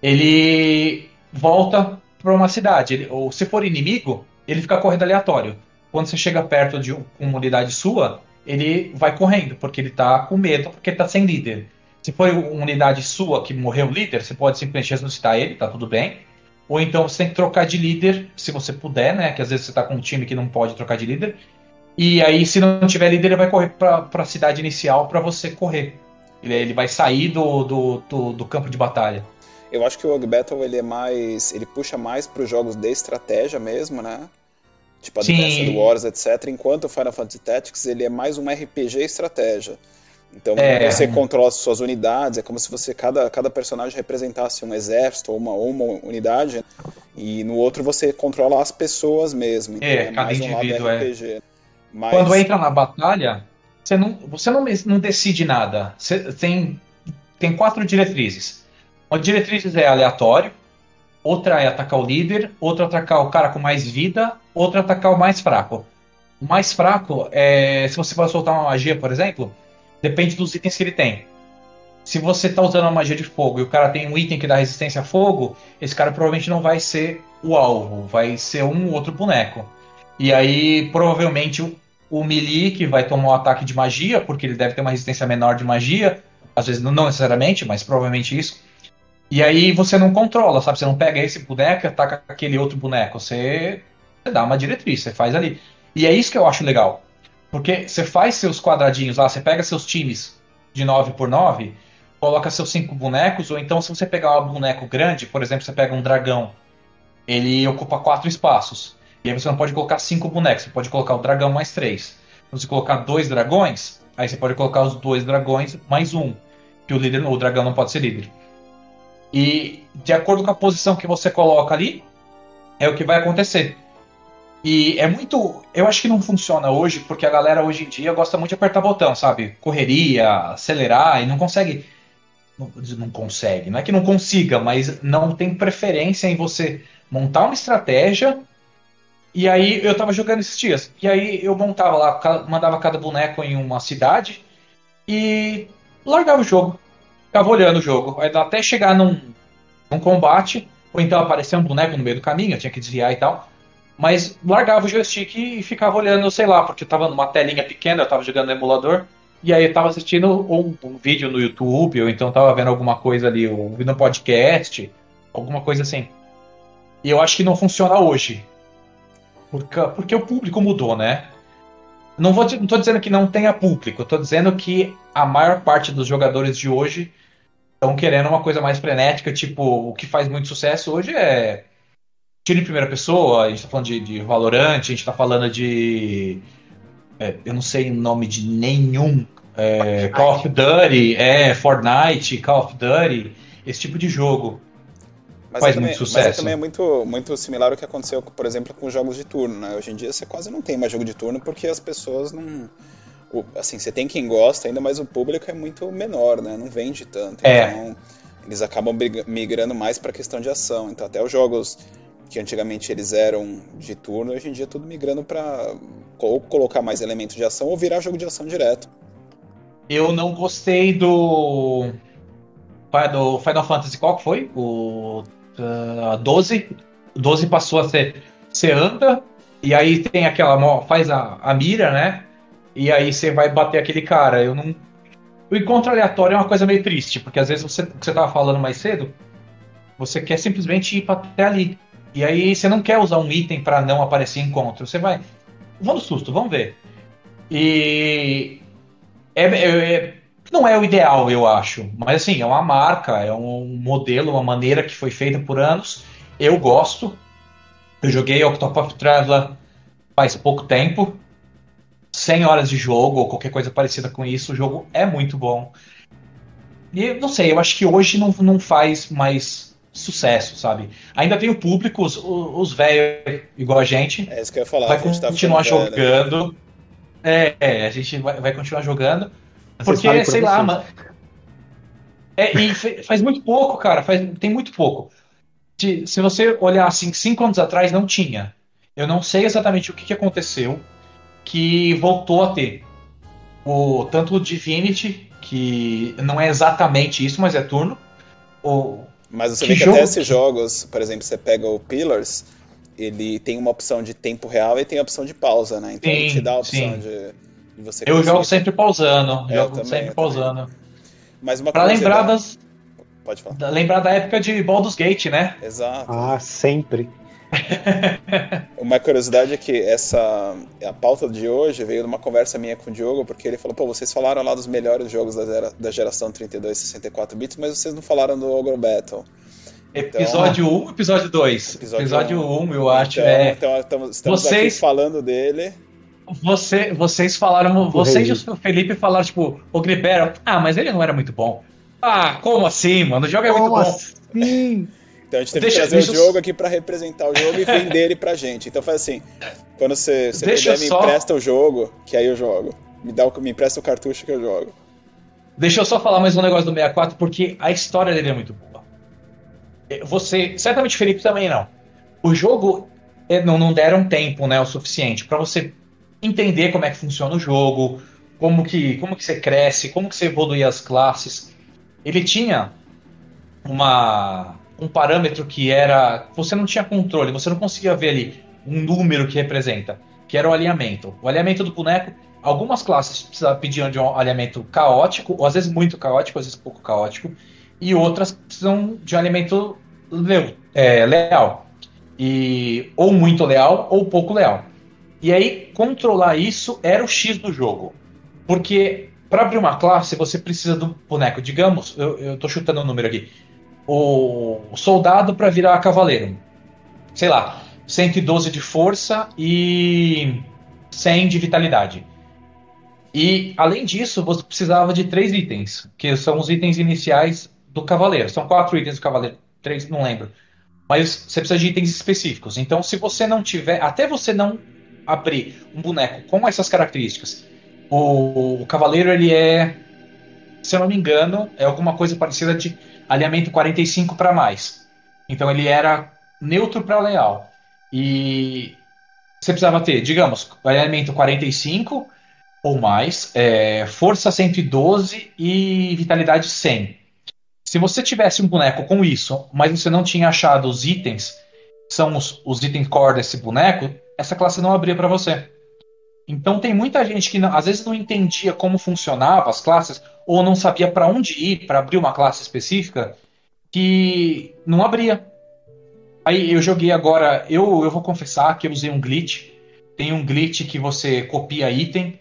ele volta para uma cidade. Ele, ou se for inimigo, ele fica correndo aleatório. Quando você chega perto de uma unidade sua, ele vai correndo, porque ele está com medo, porque está sem líder. Se for uma unidade sua que morreu o líder, você pode simplesmente ressuscitar ele, tá tudo bem. Ou então você tem que trocar de líder, se você puder, né? Que às vezes você tá com um time que não pode trocar de líder. E aí, se não tiver líder, ele vai correr para a cidade inicial para você correr. Ele, ele vai sair do, do, do, do, campo de batalha. Eu acho que o Og Battle ele é mais. ele puxa mais para os jogos de estratégia mesmo, né? Tipo Advanced Wars, etc. Enquanto o Final Fantasy Tactics ele é mais um RPG estratégia. Então é. você controla suas unidades, é como se você cada, cada personagem representasse um exército ou uma, ou uma unidade, e no outro você controla as pessoas mesmo. Então é, é cada indivíduo um é. Mas... Quando entra na batalha, você não, você não, não decide nada. Você tem, tem quatro diretrizes. Uma diretriz é aleatório, outra é atacar o líder, outra é atacar o cara com mais vida, outra é atacar o mais fraco. O mais fraco é se você vai soltar uma magia, por exemplo, Depende dos itens que ele tem. Se você está usando uma magia de fogo e o cara tem um item que dá resistência a fogo, esse cara provavelmente não vai ser o alvo, vai ser um outro boneco. E aí, provavelmente, o, melee que vai tomar um ataque de magia, porque ele deve ter uma resistência menor de magia, às vezes não necessariamente, mas provavelmente isso. E aí você não controla, sabe? Você não pega esse boneco e ataca aquele outro boneco. Você dá uma diretriz, você faz ali. E é isso que eu acho legal. Porque você faz seus quadradinhos lá, você pega seus times de 9 por 9 coloca seus cinco bonecos, ou então se você pegar um boneco grande, por exemplo, você pega um dragão, ele ocupa quatro espaços. E aí você não pode colocar cinco bonecos, você pode colocar o dragão mais três. Se você colocar dois dragões, aí você pode colocar os dois dragões mais um. Que o líder, o dragão não pode ser líder. E de acordo com a posição que você coloca ali, é o que vai acontecer. E é muito. Eu acho que não funciona hoje, porque a galera hoje em dia gosta muito de apertar botão, sabe? Correria, acelerar, e não consegue não, consegue, não é que não consiga, mas não tem preferência em você montar uma estratégia. E aí eu tava jogando esses dias. E aí eu montava lá, mandava cada boneco em uma cidade e largava o jogo. Ficava olhando o jogo. Até chegar num, num combate, ou então aparecer um boneco no meio do caminho, eu tinha que desviar e tal. Mas largava o joystick e ficava olhando, sei lá, porque tava numa telinha pequena, eu tava jogando no emulador. E aí eu tava assistindo um, um, vídeo no YouTube, ou então tava vendo alguma coisa ali, ouvindo um podcast, alguma coisa assim. E eu acho que não funciona hoje. Porque, porque o público mudou, né? Não, vou, não tô dizendo que não tenha público, tô dizendo que a maior parte dos jogadores de hoje estão querendo uma coisa mais frenética, tipo, o que faz muito sucesso hoje é tiro em primeira pessoa, a gente tá falando de, de Valorant, a gente tá falando de. É, eu não sei o nome de nenhum é, Call of Duty, é, Fortnite, Call of Duty, esse tipo de jogo. Mas faz também, muito sucesso. Mas também é muito, muito similar ao que aconteceu, por exemplo, com jogos de turno. Né? Hoje em dia você quase não tem mais jogo de turno porque as pessoas não. Assim, você tem quem gosta, ainda mais o público é muito menor, né? Não vende tanto. É. Então, eles acabam migrando mais para a questão de ação. Então, até os jogos que antigamente eles eram de turno, hoje em dia é tudo migrando para ou colocar mais elementos de ação ou virar jogo de ação direto. Eu não gostei do. Do Final Fantasy, qual que foi? O uh, 12. O 12 passou a ser. Você anda, e aí tem aquela. Faz a, a mira, né? E aí você vai bater aquele cara. Eu não. O encontro aleatório é uma coisa meio triste, porque às vezes você, que você tava falando mais cedo, você quer simplesmente ir até ali. E aí você não quer usar um item para não aparecer encontro. Você vai. Vamos susto, vamos ver. E é, é, é, não é o ideal, eu acho. Mas assim, é uma marca, é um modelo, uma maneira que foi feita por anos. Eu gosto. Eu joguei Octopath Traveler faz pouco tempo. 100 horas de jogo ou qualquer coisa parecida com isso. O jogo é muito bom. E não sei, eu acho que hoje não, não faz mais sucesso, sabe? Ainda tem o público, os, os velhos igual a gente. É isso que eu ia falar. Vai tá continuar jogando. Velho. É, é, a gente vai, vai continuar jogando. Porque, sei lá, mano. É, e faz muito pouco, cara. Faz, tem muito pouco. Se, se você olhar assim, cinco anos atrás, não tinha. Eu não sei exatamente o que, que aconteceu que voltou a ter. O, tanto o Divinity, que não é exatamente isso, mas é turno. O, mas você vê que jogo... até esses jogos, por exemplo, você pega o Pillars, ele tem uma opção de tempo real e tem a opção de pausa, né? Então sim, ele te dá a opção de, de, você. Eu jogo sempre pausando. É, jogo também, sempre pausando. Também. Mas uma pra lembrar das. Pode falar. Lembrar da época de Baldur's Gate, né? Exato. Ah, sempre. Uma curiosidade é que essa a pauta de hoje veio de uma conversa minha com o Diogo, porque ele falou: pô, vocês falaram lá dos melhores jogos da, da geração 32 e 64 bits, mas vocês não falaram do Ogre Battle. Episódio então, 1 episódio 2? Episódio, episódio 1, 1 eu acho. Então, é... então estamos, estamos vocês, falando dele. Você, vocês falaram. Vocês e o Felipe falaram, tipo, o Gribera. Ah, mas ele não era muito bom. Ah, como assim, mano? O jogo é muito bom. Assim? Então a gente teve deixa, que trazer o jogo aqui para representar o jogo e vender ele pra gente. Então faz assim: quando você, você puder, me empresta o jogo, que aí eu jogo. Me, dá me empresta o cartucho que eu jogo. Deixa eu só falar mais um negócio do 64, porque a história dele é muito boa. É, você, certamente Felipe também não. O jogo é, não, não deram tempo, né, o suficiente para você entender como é que funciona o jogo, como que, como que você cresce, como que você evolui as classes. Ele tinha uma um parâmetro que era. Você não tinha controle, você não conseguia ver ali um número que representa, que era o alinhamento. O alinhamento do boneco, algumas classes pediam de um alinhamento caótico, ou às vezes muito caótico, às vezes pouco caótico, e outras precisam de um alinhamento é, leal. E ou muito leal ou pouco leal. E aí controlar isso era o X do jogo. Porque para abrir uma classe você precisa do boneco, digamos, eu, tô chutando um número aqui. O, soldado para virar cavaleiro. Sei lá, 112 de força e 100 de vitalidade. E, além disso, você precisava de três itens, que são os itens iniciais do cavaleiro. São quatro itens do cavaleiro, três, não lembro. Mas você precisa de itens específicos. Então, se você não tiver, até você não abrir um boneco com essas características, o, o cavaleiro ele é, se eu não me engano, é alguma coisa parecida de alinhamento 45 para mais. Então, ele era neutro para leal. E você precisava ter, digamos, alinhamento 45 ou mais, é, força 112 e vitalidade 100. Se você tivesse um boneco com isso, mas você não tinha achado os itens, são os, os itens core desse boneco, essa classe não abria para você. Então tem muita gente que não, às vezes não entendia como funcionava as classes ou não sabia para onde ir para abrir uma classe específica que não abria. Aí eu joguei agora, eu, eu vou confessar que eu usei um glitch. Tem um glitch que você copia item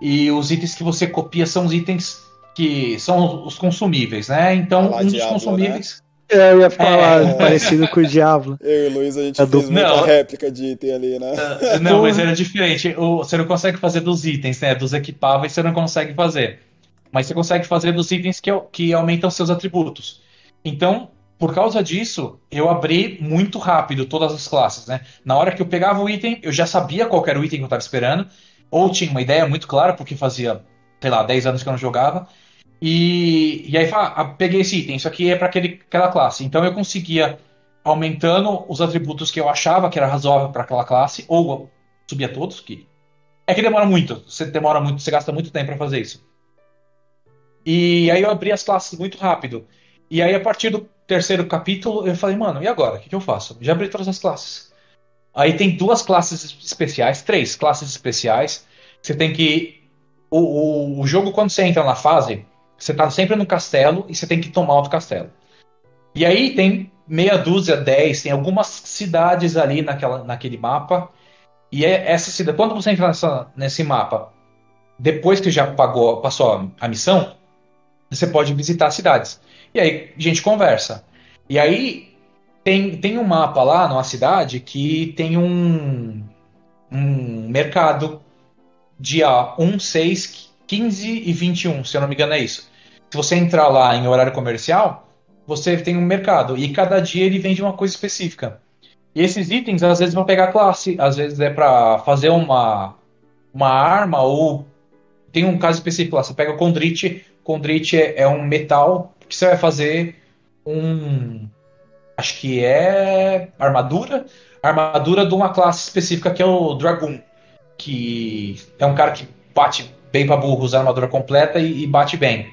e os itens que você copia são os itens que são os consumíveis, né? Então, um dos Diablo, consumíveis. Né? É, eu ia falar, é... parecido com o Diablo. Eu e o Luiz, a gente é fez do... muita não, réplica de item ali, né? Uh, não, mas era diferente. O, você não consegue fazer dos itens, né? Dos equipáveis você não consegue fazer. Mas você consegue fazer dos itens que, que aumentam seus atributos. Então, por causa disso, eu abri muito rápido todas as classes, né? Na hora que eu pegava o item, eu já sabia qual era o item que eu estava esperando, ou tinha uma ideia muito clara, porque fazia, sei lá, 10 anos que eu não jogava. E, e aí ah, peguei esse item, isso aqui é para aquela classe. Então eu conseguia, aumentando os atributos que eu achava que era razoável para aquela classe, ou subia todos, que é que demora muito, você demora muito, você gasta muito tempo para fazer isso. E aí eu abri as classes muito rápido. E aí a partir do terceiro capítulo eu falei, mano, e agora? O que, que eu faço? Já abri todas as classes. Aí tem duas classes especiais, três classes especiais. Você tem que. O, o, o jogo, quando você entra na fase, você tá sempre no castelo e você tem que tomar outro castelo. E aí tem meia dúzia, dez, tem algumas cidades ali naquela, naquele mapa. E é essa cidade. Quando você entra nessa, nesse mapa, depois que já pagou, passou a missão, você pode visitar cidades. E aí a gente conversa. E aí tem, tem um mapa lá numa cidade que tem um, um mercado dia 1, 6, 15 e 21, se eu não me engano é isso. Se você entrar lá em horário comercial, você tem um mercado e cada dia ele vende uma coisa específica. E esses itens às vezes vão pegar classe, às vezes é para fazer uma, uma arma ou tem um caso específico lá, você pega o condrite, condrite é, é um metal que você vai fazer um acho que é armadura, armadura de uma classe específica que é o Dragoon, que é um cara que bate bem para burro, usa armadura completa e, e, bate bem.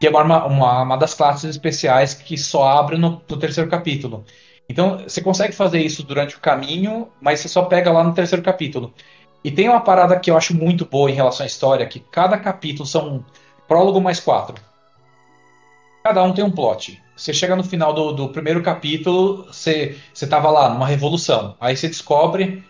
Que é uma, uma, uma, das classes especiais que só abre no, no terceiro capítulo. Então você consegue fazer isso durante o caminho, mas você só pega lá no terceiro capítulo. E tem uma parada que eu acho muito boa em relação à história, que cada capítulo são prólogo mais quatro. Cada um tem um plot. Você chega no final do, do primeiro capítulo, você, você tava lá numa revolução. Aí você descobre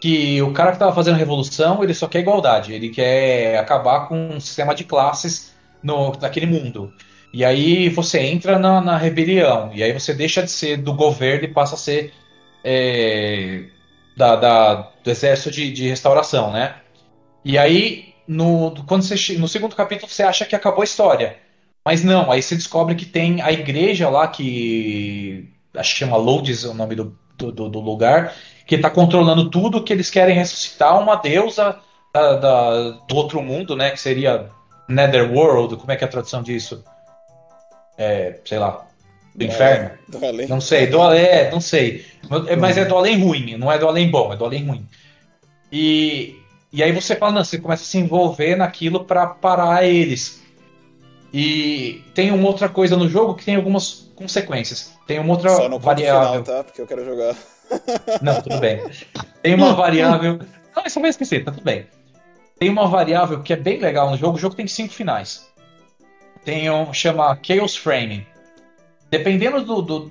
que o cara que estava fazendo a revolução, ele só quer igualdade. Ele quer acabar com um sistema de classes no, naquele mundo. E aí você entra na, na rebelião. E aí você deixa de ser do governo e passa a ser é, da, da, do exército de, de restauração, né? E aí, no, quando você, no segundo capítulo, você acha que acabou a história. Mas não, aí você descobre que tem a igreja lá que. Acho que chama Lourdes o nome do, do, do lugar, que está controlando tudo, que eles querem ressuscitar uma deusa da, da, do outro mundo, né? Que seria Netherworld, como é que é a tradução disso? É, sei lá. Do inferno? Do além. Não sei, do além, é, não sei. Mas é do além ruim, não é do além bom, é do além ruim. E, e aí você fala, não, você começa a se envolver naquilo para parar eles. E tem uma outra coisa no jogo que tem algumas consequências. Tem uma outra Só no variável. Final, tá? Porque eu quero jogar. Não, tudo bem. Tem uma variável. Não, isso eu vou esquecer, tá tudo bem. Tem uma variável que é bem legal no jogo. O jogo tem cinco finais. Tem um chama Chaos Frame. Dependendo do, do,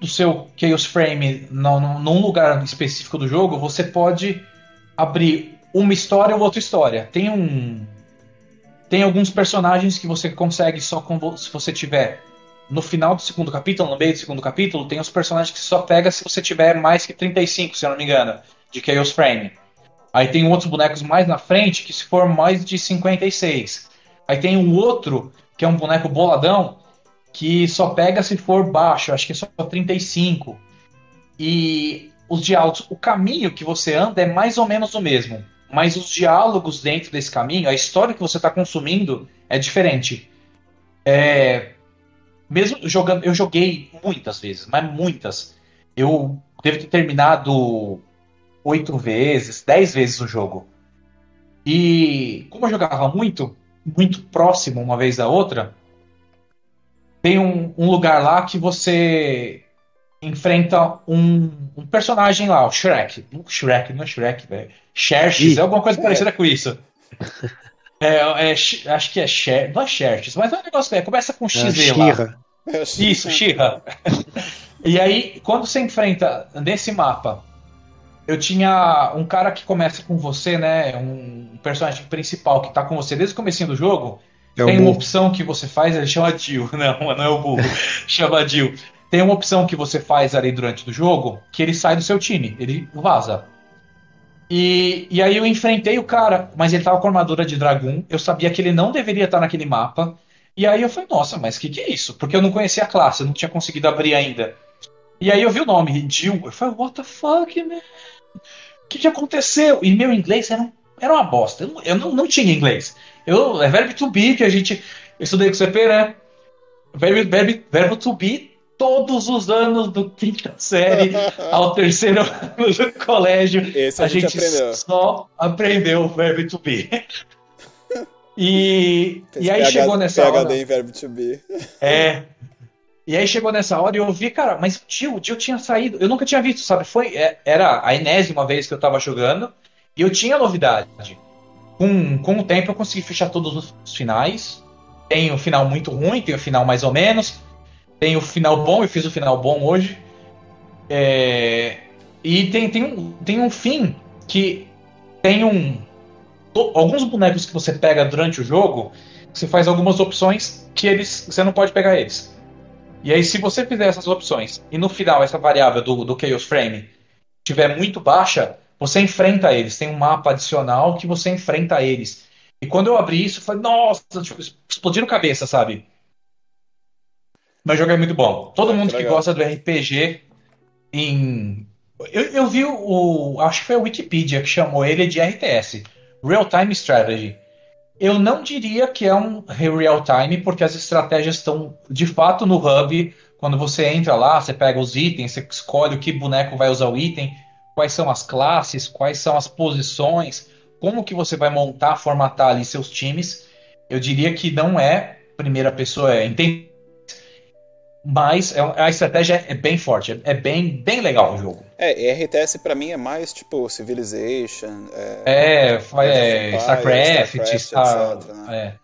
do seu Chaos Frame num, num lugar específico do jogo, você pode abrir uma história ou outra história. Tem um. Tem alguns personagens que você consegue só com, se você tiver no final do segundo capítulo, no meio do segundo capítulo, tem os personagens que só pega se você tiver mais que 35, se eu não me engano, de Chaos Frame. Aí tem outros bonecos mais na frente que se for mais de 56. Aí tem um outro, que é um boneco boladão, que só pega se for baixo, acho que é só 35. E os diálogos, o caminho que você anda é mais ou menos o mesmo, mas os diálogos dentro desse caminho, a história que você está consumindo é diferente. É, mesmo jogando, eu joguei muitas vezes, mas muitas. Eu devo ter terminado oito vezes, dez vezes o jogo. E como eu jogava muito, muito próximo uma vez da outra, tem um, um lugar lá que você enfrenta um, um, personagem lá, o Shrek. Shrek, não é Shrek, velho. Xerxes, é alguma coisa é. parecida com isso. É, é, acho que é Xer, não é Xerxes, mas é um negócio que é, começa com X é, lá. Isso, Xirra. e aí, quando você enfrenta nesse mapa eu tinha um cara que começa com você, né? Um personagem principal que tá com você desde o começo do jogo. É tem uma opção que você faz, ele chama Jill. Não, não é o burro. chama Jill. Tem uma opção que você faz ali durante o jogo que ele sai do seu time, ele vaza. E, e aí eu enfrentei o cara, mas ele tava com armadura de dragão. Eu sabia que ele não deveria estar naquele mapa. E aí eu falei, nossa, mas que, que é isso? Porque eu não conhecia a classe, eu não tinha conseguido abrir ainda. E aí eu vi o nome, Jill. Eu falei, what the fuck, man? O que, que aconteceu? E meu inglês era, era uma bosta. Eu, não, eu não, não tinha inglês. Eu, é verbo to be que a gente. Eu estudei com o CP, né? Verbo, verbo, verbo to be todos os anos do quinta série ao terceiro ano do colégio. Esse a, a gente, gente aprendeu. só aprendeu o verbo to be. E, e aí PH, chegou nessa PhD hora. em verbo to be. É. E aí chegou nessa hora e eu vi, cara, mas o tio, o tio tinha saído. Eu nunca tinha visto, sabe? Foi, é, era a enésima vez que eu tava jogando e eu tinha novidade. Com, com o tempo eu consegui fechar todos os finais. Tem o um final muito ruim, tem o um final mais ou menos. Tem o final bom, eu fiz o final bom hoje. É, e tem, tem, um, tem um fim que tem um. Alguns bonecos que você pega durante o jogo, você faz algumas opções que eles. Você não pode pegar eles. E aí, se você fizer essas opções e no final essa variável do, do Chaos Frame estiver muito baixa, você enfrenta eles. Tem um mapa adicional que você enfrenta eles. E quando eu abri isso, eu falei, nossa, tipo, explodiram cabeça, sabe? Mas o jogo é muito bom. Todo mundo que gosta do RPG em. Eu, eu vi o. Acho que foi a Wikipedia que chamou ele de RTS Real Time Strategy. Eu não diria que é um real time, porque as estratégias estão de fato no hub. Quando você entra lá, você pega os itens, você escolhe o que boneco vai usar o item, quais são as classes, quais são as posições, como que você vai montar, formatar ali seus times. Eu diria que não é primeira pessoa, é entender mas é a estratégia é bem forte, é bem, bem legal o jogo. É, RTS para mim é mais tipo Civilization. É, é, é StarCraft, StarCraft Star, etc. Né? É.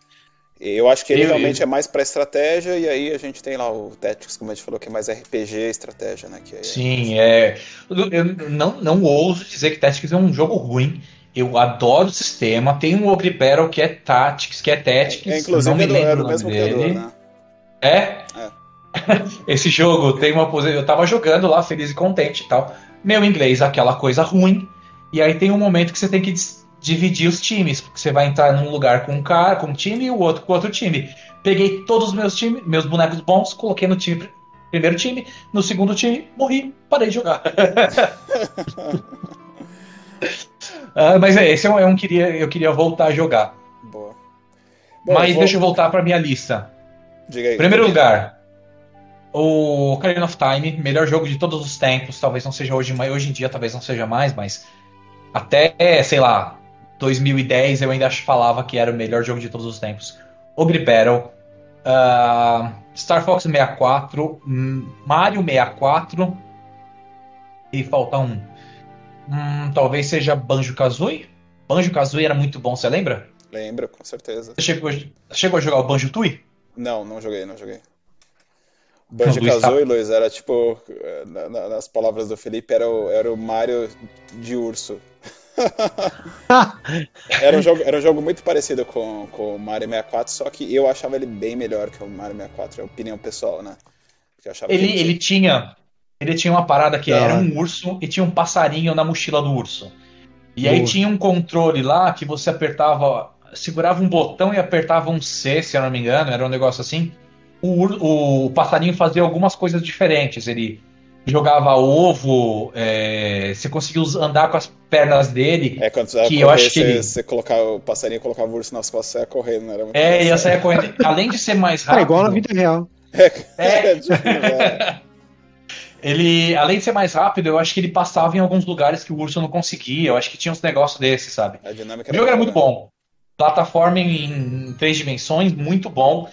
Eu acho que ele eu, realmente eu... é mais para estratégia, e aí a gente tem lá o Tactics, como a gente falou, que é mais RPG estratégia, né? Que é Sim, é. Eu não, não ouso dizer que Tactics é um jogo ruim. Eu adoro o sistema. Tem um Ogre Battle que é Tactics, que é Tactics. É, inclusive não me lembro é do, é do mesmo dele. criador, né? É? É. Esse jogo tem uma posição. Eu tava jogando lá, feliz e contente e tal. Meu inglês, aquela coisa ruim. E aí tem um momento que você tem que dividir os times. Porque você vai entrar num lugar com um cara, com um time, e o outro com outro time. Peguei todos os meus times, meus bonecos bons, coloquei no time, primeiro time, no segundo time, morri, parei de jogar. uh, mas é, esse é um, é um, queria, eu queria voltar a jogar. Boa. Bom, mas vou... deixa eu voltar para minha lista. Diga aí. Primeiro lugar, o Ocarina of Time, melhor jogo de todos os tempos, talvez não seja hoje, hoje em dia talvez não seja mais, mas até, sei lá, 2010 eu ainda falava que era o melhor jogo de todos os tempos. Ogre Battle, uh, Star Fox 64, Mario 64 e falta um. Hum, talvez seja Banjo Kazooie. Banjo Kazooie era muito bom, você lembra? Lembro, com certeza. Você chegou, chegou a jogar o Banjo Tui? Não, não joguei, não joguei. Banjo Kazooie, tá... Luiz, era tipo, na, na, nas palavras do Felipe, era o, era o Mario de urso. era, um jogo, era um jogo muito parecido com, com o Mario 64, só que eu achava ele bem melhor que o Mario 64, é opinião pessoal, né? Ele, ele, tinha ele tinha uma parada que era um urso e tinha um passarinho na mochila do urso. E aí tinha um controle lá que você apertava, segurava um botão e apertava um C, se eu não me engano, era um negócio assim o, o passarinho fazia algumas coisas diferentes. Ele jogava ovo, é, você conseguiu andar com as pernas dele. É, quando você que eu acho que ele... você colocava o passarinho colocava o urso nas costas, você ia correndo, não era muito É, ia sair correndo. Além de ser mais rápido. É igual na vida real. É, é. tipo, é. ele, além de ser mais rápido, eu acho que ele passava em alguns lugares que o urso não conseguia. Eu acho que tinha uns negócios desses, sabe? A dinâmica o jogo era muito né? bom. Plataforma em três dimensões, muito bom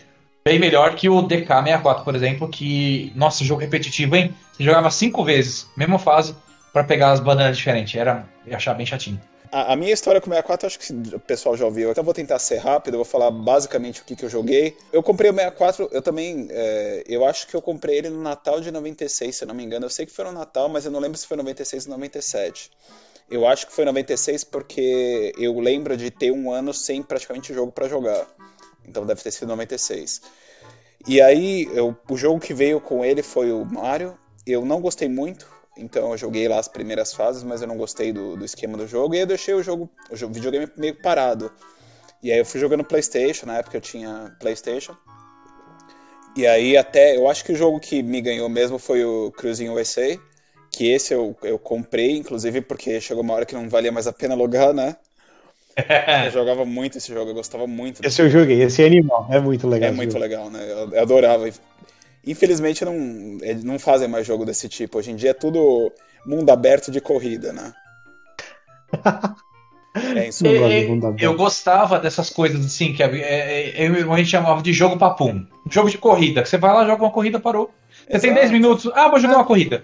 bem melhor que o DK64, por exemplo, que, nossa, jogo repetitivo, hein? Você jogava cinco vezes, mesma fase, para pegar as bananas diferentes. Era, eu achava bem chatinho. A, a, minha história com o 64, acho que o pessoal já ouviu. Então vou tentar ser rápido, eu vou falar basicamente o que, que eu joguei. Eu comprei o 64, eu também. É, eu acho que eu comprei ele no Natal de 96, se eu não me engano. Eu sei que foi no Natal, mas eu não lembro se foi 96 ou 97. Eu acho que foi 96 porque eu lembro de ter um ano sem praticamente jogo para jogar. Então deve ter sido 96. E aí, eu, o jogo que veio com ele foi o Mario. Eu não gostei muito, então eu joguei lá as primeiras fases, mas eu não gostei do, do esquema do jogo. E eu deixei o jogo, o jogo, videogame meio parado. E aí eu fui jogando PlayStation, na época eu tinha PlayStation. E aí até, eu acho que o jogo que me ganhou mesmo foi o Cruising USA, que esse eu, eu comprei, inclusive porque chegou uma hora que não valia mais a pena logar, né? eu jogava muito esse jogo, eu gostava muito. Esse eu joguei, esse é animal, é muito legal. É muito jogo. legal, né? Eu, eu, adorava. Infelizmente não, eles não fazem mais jogo desse tipo. Hoje em dia é tudo mundo aberto de corrida, né? é isso. Eu, eu, eu, gostava dessas coisas assim, que é, é, a gente chamava de jogo papum. Jogo de corrida, que você vai lá, joga uma corrida, parou. Você Exato. tem 10 minutos, ah, vou jogar uma corrida.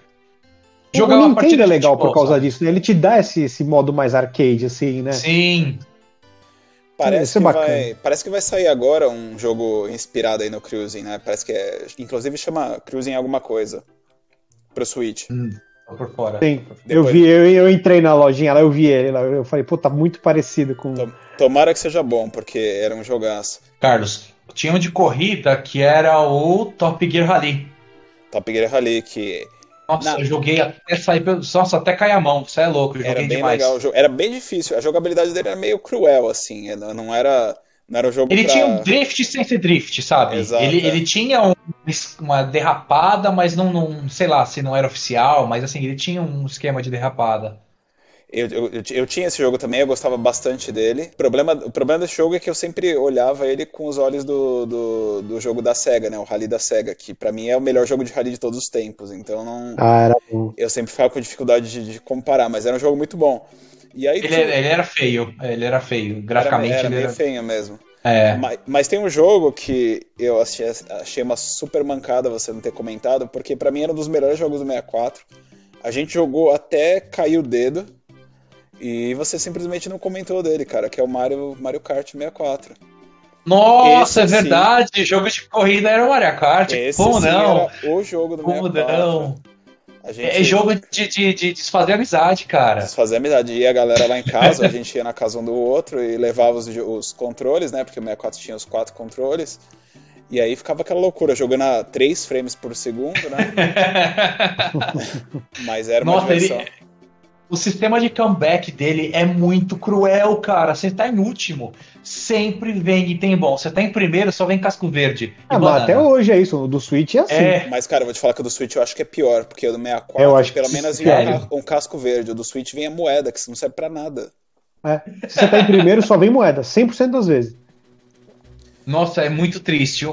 Jogar o Nintendo é legal por causa disso, né? Ele te dá esse, esse modo mais arcade, assim, né? Sim. Parece, é que vai, parece que vai sair agora um jogo inspirado aí no Cruising, né? Parece que é. Inclusive chama Cruising alguma coisa. Pro Switch. Hum, por fora. Sim, Depois... eu vi, eu, eu entrei na lojinha lá, eu vi ele lá, eu falei, pô, tá muito parecido com. Tomara que seja bom, porque era um jogaço. Carlos, tinha um de corrida que era o Top Gear Rally. Top Gear Rally, que nossa, eu joguei até sair. Nossa, até cair a mão. Você é louco, eu era bem demais. legal. Era bem difícil. A jogabilidade dele era meio cruel, assim. Não era. Não era um jogo ele pra... tinha um drift sem ser drift, sabe? Exato, ele, é. ele tinha um, uma derrapada, mas não, não, sei lá se não era oficial, mas assim, ele tinha um esquema de derrapada. Eu, eu, eu, tinha esse jogo também, eu gostava bastante dele. O problema, o problema desse jogo é que eu sempre olhava ele com os olhos do, do, do jogo da SEGA, né? O Rally da SEGA, que para mim é o melhor jogo de rally de todos os tempos. Então não. Ah, era bom. Eu sempre ficava com dificuldade de, de comparar, mas era um jogo muito bom. E aí, ele, tinha... ele era feio, ele era feio. Graficamente era, era ele meio era feio mesmo. É. Mas, mas, tem um jogo que eu achei, achei uma super mancada você não ter comentado, porque para mim era um dos melhores jogos do 64. A gente jogou até cair o dedo. E você simplesmente não comentou dele, cara, que é o Mario, Mario Kart 64. Nossa, Esse, é verdade! Sim, jogo de corrida era o Mario Kart. Esse, Como sim, não? o jogo do Como 64. não? Gente... É jogo de, de, de, desfazer amizade, cara. Desfazer amizade. E a galera lá em casa, a gente ia na casa um do outro e levava os, os controles, né? Porque o 64 tinha os quatro controles. E aí ficava aquela loucura, jogando a 3 frames por segundo, né? Mas era uma Nossa, diversão. Ele o sistema de comeback dele é muito cruel, cara. Você tá em último, sempre vem e tem bom. Você tá em primeiro, só vem casco verde. Ah, mas até hoje é isso. O do Switch é assim. É. Mas, cara, eu vou te falar que o do Switch eu acho que é pior, porque o do 64, eu acho pelo menos, vinha um, casco verde. O do Switch vem a moeda, que não serve pra nada. É. Se você tá em primeiro, só vem moeda, 100% das vezes. Nossa, é muito triste.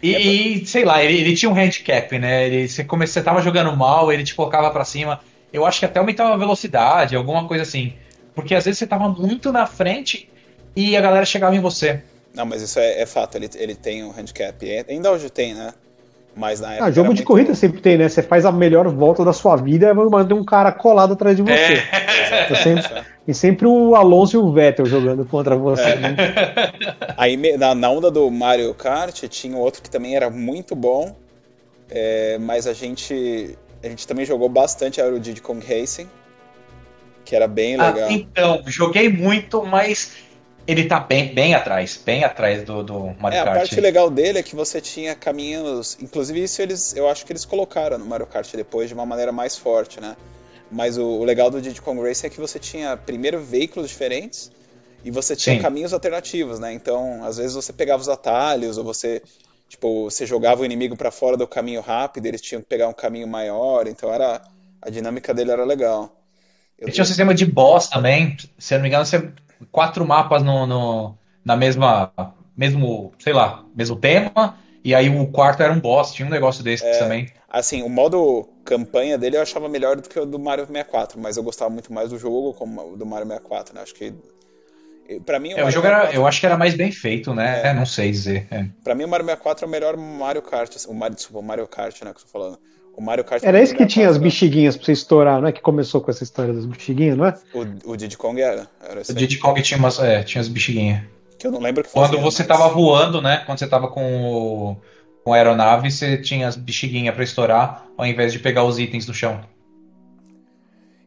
E, é e sei lá, ele, ele, tinha um handicap, né? Ele, você, come, você tava jogando mal, ele te colocava para cima eu acho que até aumentava a velocidade, alguma coisa assim. Porque às vezes você tava muito na frente e a galera chegava em você. Não, mas isso é, é fato, ele, ele tem um handicap. É, ainda hoje tem, né? Mas na época. Ah, jogo de muito... corrida sempre tem, né? Você faz a melhor volta da sua vida e manda um cara colado atrás de você. É. sempre, e sempre o Alonso e o Vettel jogando contra você. É. Né? Aí na, na onda do Mario Kart tinha outro que também era muito bom, É, mas a gente, a gente também jogou bastante Aero Diddy Kong Racing, que era bem ah, legal. Ah, então, joguei muito, mas ele tá bem, bem atrás, bem atrás do, do Mario é, Kart. A parte legal dele é que você tinha caminhos. Inclusive, isso eles, eu acho que eles colocaram no Mario Kart depois de uma maneira mais forte, né? Mas o, o legal do Diddy Kong Racing é que você tinha primeiro veículos diferentes e você tinha Sim. caminhos alternativos, né? Então, às vezes você pegava os atalhos ou você tipo, você jogava o inimigo para fora do caminho rápido, eles tinham que pegar um caminho maior, então era a dinâmica dele era legal. Eu tinha um sistema de boss também, se eu não me engano, você quatro mapas no, no, na mesma mesmo, sei lá, mesmo tema, e aí o quarto era um boss, tinha um negócio desse é, também. Assim, o modo campanha dele eu achava melhor do que o do Mario 64, mas eu gostava muito mais do jogo como do Mario 64, né? Acho que para mim o, é, o jogo 64... era, eu acho que era mais bem feito, né? É. Não sei dizer. É. Para mim o Mario 64 é o melhor Mario Kart, assim, o Mario, desculpa, o Mario Kart, né, que eu tô falando. O Mario Kart Era esse que tinha as bexiguinhas pra você estourar, não é? Que começou com essa história das bexiguinhas, não é? O, o Diddy Kong era. era o Diddy Kong tinha, umas, é, tinha as bexiguinhas. Que eu não lembro que Quando você mas... tava voando, né? Quando você tava com, o, com a aeronave, você tinha as bexiguinhas pra estourar, ao invés de pegar os itens do chão.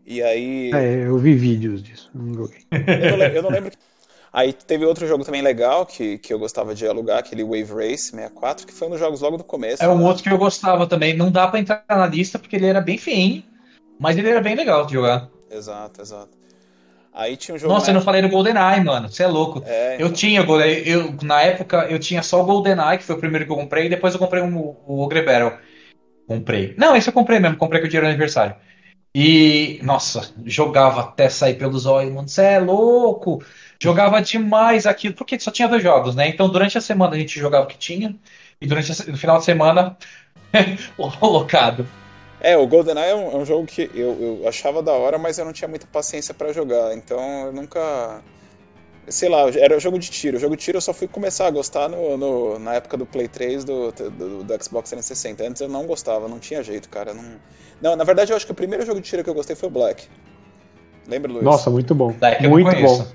E aí. É, eu vi vídeos disso, não joguei. eu, não, eu não lembro. Aí teve outro jogo também legal que, que eu gostava de alugar, aquele Wave Race 64, que foi um dos jogos logo do começo. É um né? outro que eu gostava também. Não dá para entrar na lista porque ele era bem feinho, mas ele era bem legal de jogar. Exato, exato. Aí tinha um jogo. Nossa, eu não falei do GoldenEye, mano. Você é louco. É, então... Eu tinha. Eu, na época eu tinha só o GoldenEye, que foi o primeiro que eu comprei, e depois eu comprei um, o Ogre Battle. Comprei. Não, esse eu comprei mesmo, comprei com o dinheiro do aniversário. E, nossa, jogava até sair pelos olhos, mano. Você é louco! Jogava demais aquilo, porque só tinha dois jogos, né? Então durante a semana a gente jogava o que tinha, e durante a, no final de semana, colocado. É, o GoldenEye é um, é um jogo que eu, eu, achava da hora, mas eu não tinha muita paciência para jogar, então eu nunca. Sei lá, era jogo de tiro. O jogo de tiro eu só fui começar a gostar no, no na época do Play 3 do, do, do, Xbox 360. Antes eu não gostava, não tinha jeito, cara. Não... não, na verdade eu acho que o primeiro jogo de tiro que eu gostei foi o Black. Lembra, Luiz? Nossa, muito bom. Black muito bom.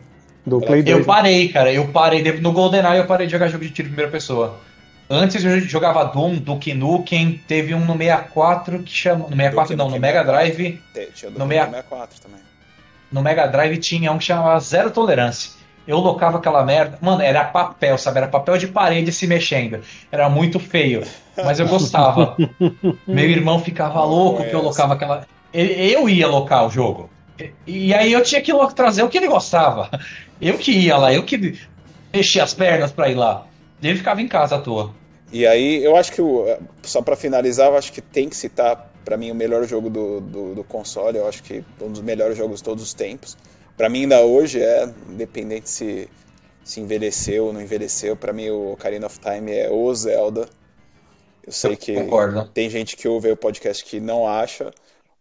Do Play 2. Eu parei, cara. Eu parei. No GoldenEye eu parei de jogar jogo de tiro em primeira pessoa. Antes eu jogava Doom, Duke Nukem, teve um no 64 que chama. No 64 não, no Mega Drive. Tinha no 64 também. No Mega Drive tinha um que chamava Zero Tolerância. Eu locava aquela merda. Mano, era papel, sabe? Era papel de parede se mexendo. Era muito feio. Mas eu gostava. Meu irmão ficava louco que eu locava aquela. Eu ia locar o jogo. E aí eu tinha que trazer o que ele gostava. Eu que ia lá, eu que mexia as pernas pra ir lá. Ele ficava em casa à toa. E aí, eu acho que, o, só para finalizar, eu acho que tem que citar, para mim, o melhor jogo do, do, do, console. Eu acho que um dos melhores jogos de todos os tempos. Para mim, ainda hoje é, independente se, se envelheceu ou não envelheceu, para mim, o Ocarina of Time é o Zelda. Eu sei eu que concordo. tem gente que ouve o podcast que não acha,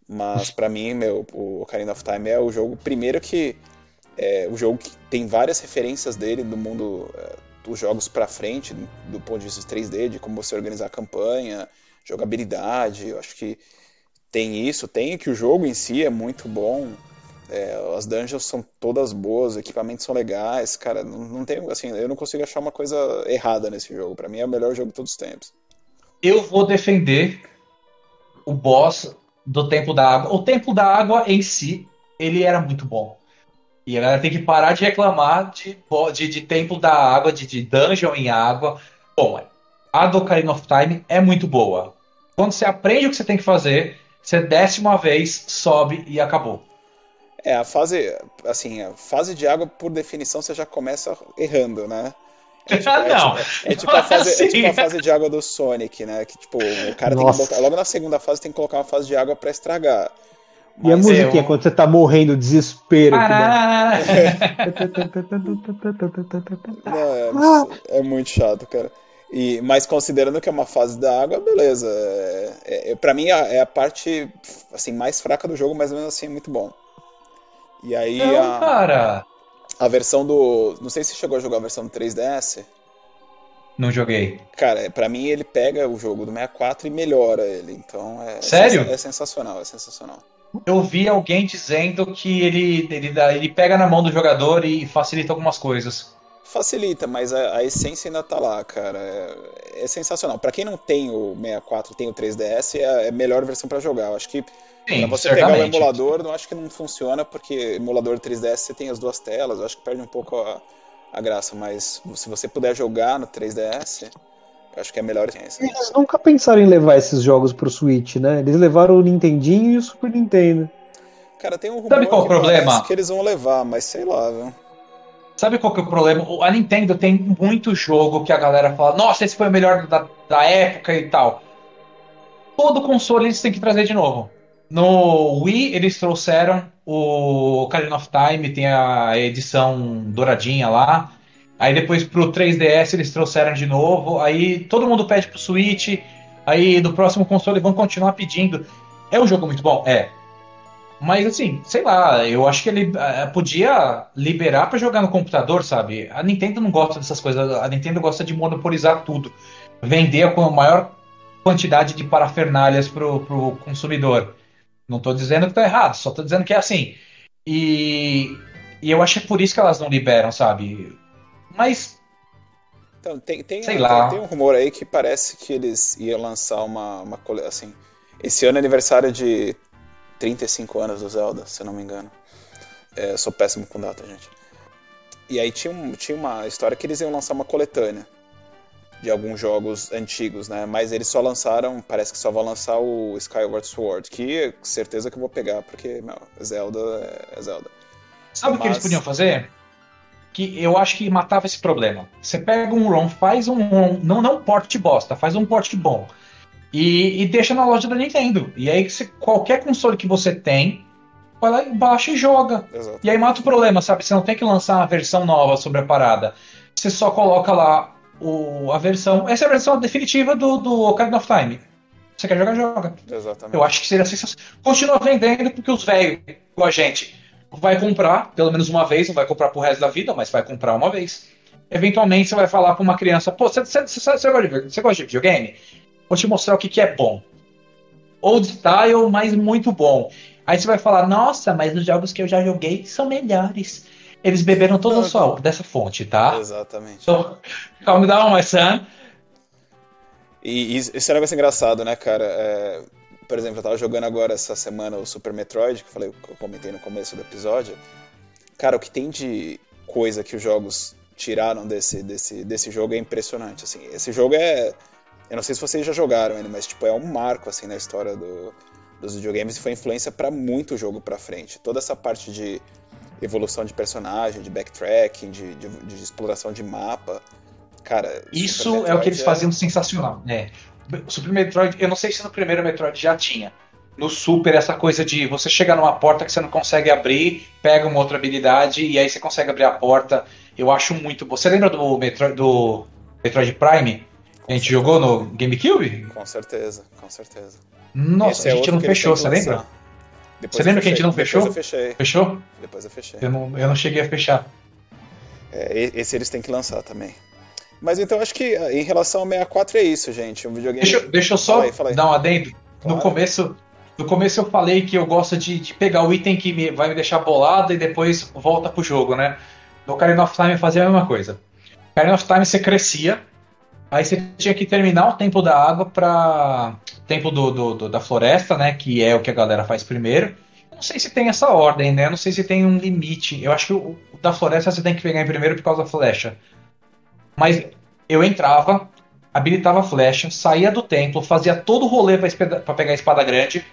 mas para mim, meu, o Ocarina of Time é o jogo primeiro que é o jogo que tem várias referências dele do mundo é, dos jogos para frente, do ponto de vista 3D, de como você organizar a campanha, jogabilidade. Eu acho que tem isso, tem que o jogo em si é muito bom. É, as dungeons são todas boas, os equipamentos são legais, cara, não, não tem assim, eu não consigo achar uma coisa errada nesse jogo. Para mim é o melhor jogo de todos os tempos. Eu vou defender o boss do Templo da Água. O Templo da Água em si, ele era muito bom. E a galera tem que parar de reclamar de, de, de Templo da Água, de, de dungeon em água. Bom, a do Ocarina of Time é muito boa. Quando você aprende o que você tem que fazer, você desce uma vez, sobe e acabou. É, a fase, assim, a fase de água, por definição, você já começa errando, né? É tipo, ah, não. É, tipo, é, tipo a fase, assim. é tipo a fase de água do Sonic, né? Que tipo, o cara Nossa. tem que botar. Logo na segunda fase tem que colocar uma fase de água para estragar. Mas e a musiquinha, eu... quando você tá morrendo, desespero. Ah, Não, é, é, muito chato, cara. E, mas considerando que é uma fase da água, beleza. É, é, pra mim é a parte assim, mais fraca do jogo, mas mesmo assim é muito bom. E aí. Não, a... cara a versão do. Não sei se chegou a jogar a versão do 3DS. Não joguei. Cara, para mim ele pega o jogo do 64 e melhora ele. Então é. Sério? É, é sensacional, é sensacional. Eu vi alguém dizendo que ele, ele, dá, ele pega na mão do jogador e facilita algumas coisas. Facilita, mas a, a, essência ainda tá lá, cara. É, é sensacional. Para quem não tem o 64, tem o 3DS, é, é a melhor versão para jogar. Eu acho que Sim, pra você certamente. pegar o emulador, não acho que não funciona, porque emulador 3DS você tem as duas telas, eu acho que perde um pouco a, a graça, mas se você puder jogar no 3DS, eu acho que é a melhor experiência. Eles nunca pensaram em levar esses jogos pro Switch, né? Eles levaram o Nintendinho e o Super Nintendo. Cara, tem um rumor Sabe qual o problema? que eles vão levar, mas sei lá, viu? Sabe qual que é o problema? A Nintendo tem muito jogo que a galera fala, nossa, esse foi o melhor da, da época e tal. Todo console eles têm que trazer de novo. No Wii eles trouxeram o Ocarina of Time, tem a edição douradinha lá. Aí depois pro 3DS eles trouxeram de novo. Aí todo mundo pede pro Switch. Aí do próximo console vão continuar pedindo. É um jogo muito bom? É. Mas assim, sei lá, eu acho que ele uh, podia liberar para jogar no computador, sabe? A Nintendo não gosta dessas coisas, a Nintendo gosta de monopolizar tudo. Vender com a maior quantidade de parafernálias pro, pro consumidor. Não tô dizendo que tá errado, só tô dizendo que é assim. E, e eu acho que é por isso que elas não liberam, sabe? Mas. Então, tem, tem, sei lá. tem um rumor aí que parece que eles iam lançar uma, uma assim. Esse ano é aniversário de 35 anos do Zelda, se eu não me engano. É, sou péssimo com data, gente. E aí tinha, um, tinha uma história que eles iam lançar uma coletânea de alguns jogos antigos, né? Mas eles só lançaram, parece que só vão lançar o Skyward Sword, que certeza que eu vou pegar, porque, meu, Zelda é Zelda. Sabe o que eles podiam fazer? Que eu acho que matava esse problema. Você pega um ROM, faz um ROM, não, não porte bosta, faz um porte bom e, e deixa na loja da Nintendo. E aí, se qualquer console que você tem, vai lá e baixa e joga. Exato. E aí mata o problema, sabe? Você não tem que lançar uma versão nova sobre a parada. Você só coloca lá o, a versão. Essa é a versão definitiva do, do Ocarina of Time. Você quer jogar, joga. Exatamente. Eu acho que seria sensacional. Continua vendendo porque os velhos, com a gente, vai comprar pelo menos uma vez, não vai comprar pro resto da vida, mas vai comprar uma vez. Eventualmente você vai falar pra uma criança: pô, você, você, você, você, gosta, de, videogame? Vou te mostrar o que, que é bom. Old style, mas muito bom. Aí você vai falar, nossa, mas os jogos que eu já joguei são melhores. Eles beberam toda a sua dessa fonte, tá? Exatamente. So, calm down, my son. E, e é um negócio engraçado, né, cara? É, por exemplo, eu tava jogando agora essa semana o Super Metroid, que eu, falei, que eu comentei no começo do episódio. Cara, o que tem de coisa que os jogos tiraram desse, desse, desse jogo é impressionante. Assim, esse jogo é eu não sei se vocês já jogaram ele, mas tipo, é um marco assim na história do, dos videogames e foi influência para muito jogo para frente. Toda essa parte de evolução de personagem, de backtracking, de, de, de exploração de mapa. Cara, isso é o que eles é... faziam sensacional, né? Super Metroid, eu não sei se no primeiro Metroid já tinha. No Super, essa coisa de você chegar numa porta que você não consegue abrir, pega uma outra habilidade e aí você consegue abrir a porta. Eu acho muito bom. Você lembra do Metroid, do Metroid Prime? a gente jogou no GameCube? Com certeza, com certeza. Nossa, a gente não fechou, você lembra? Depois você lembra que a gente não fechou? Depois eu fechei. Fechou? Depois eu fechei. Eu não, eu não cheguei a fechar. É, esse eles têm que lançar também. Mas então acho que ah, em relação ao 64 é isso, gente. Um videogame. Deixa, deixa eu só fala aí, fala aí. dar um adendo. Claro. No começo. No começo eu falei que eu gosto de, de pegar o item que me, vai me deixar bolado e depois volta pro jogo, né? No Ocarina of Time fazia a mesma coisa. No Ocarina of Time você crescia, Aí você tinha que terminar o tempo da água para tempo do, do, do, da floresta, né? Que é o que a galera faz primeiro. não sei se tem essa ordem, né? não sei se tem um limite. Eu acho que o, o da floresta você tem que pegar em primeiro por causa da flecha. Mas eu entrava, habilitava a flecha, saía do templo, fazia todo o rolê para pegar a espada grande.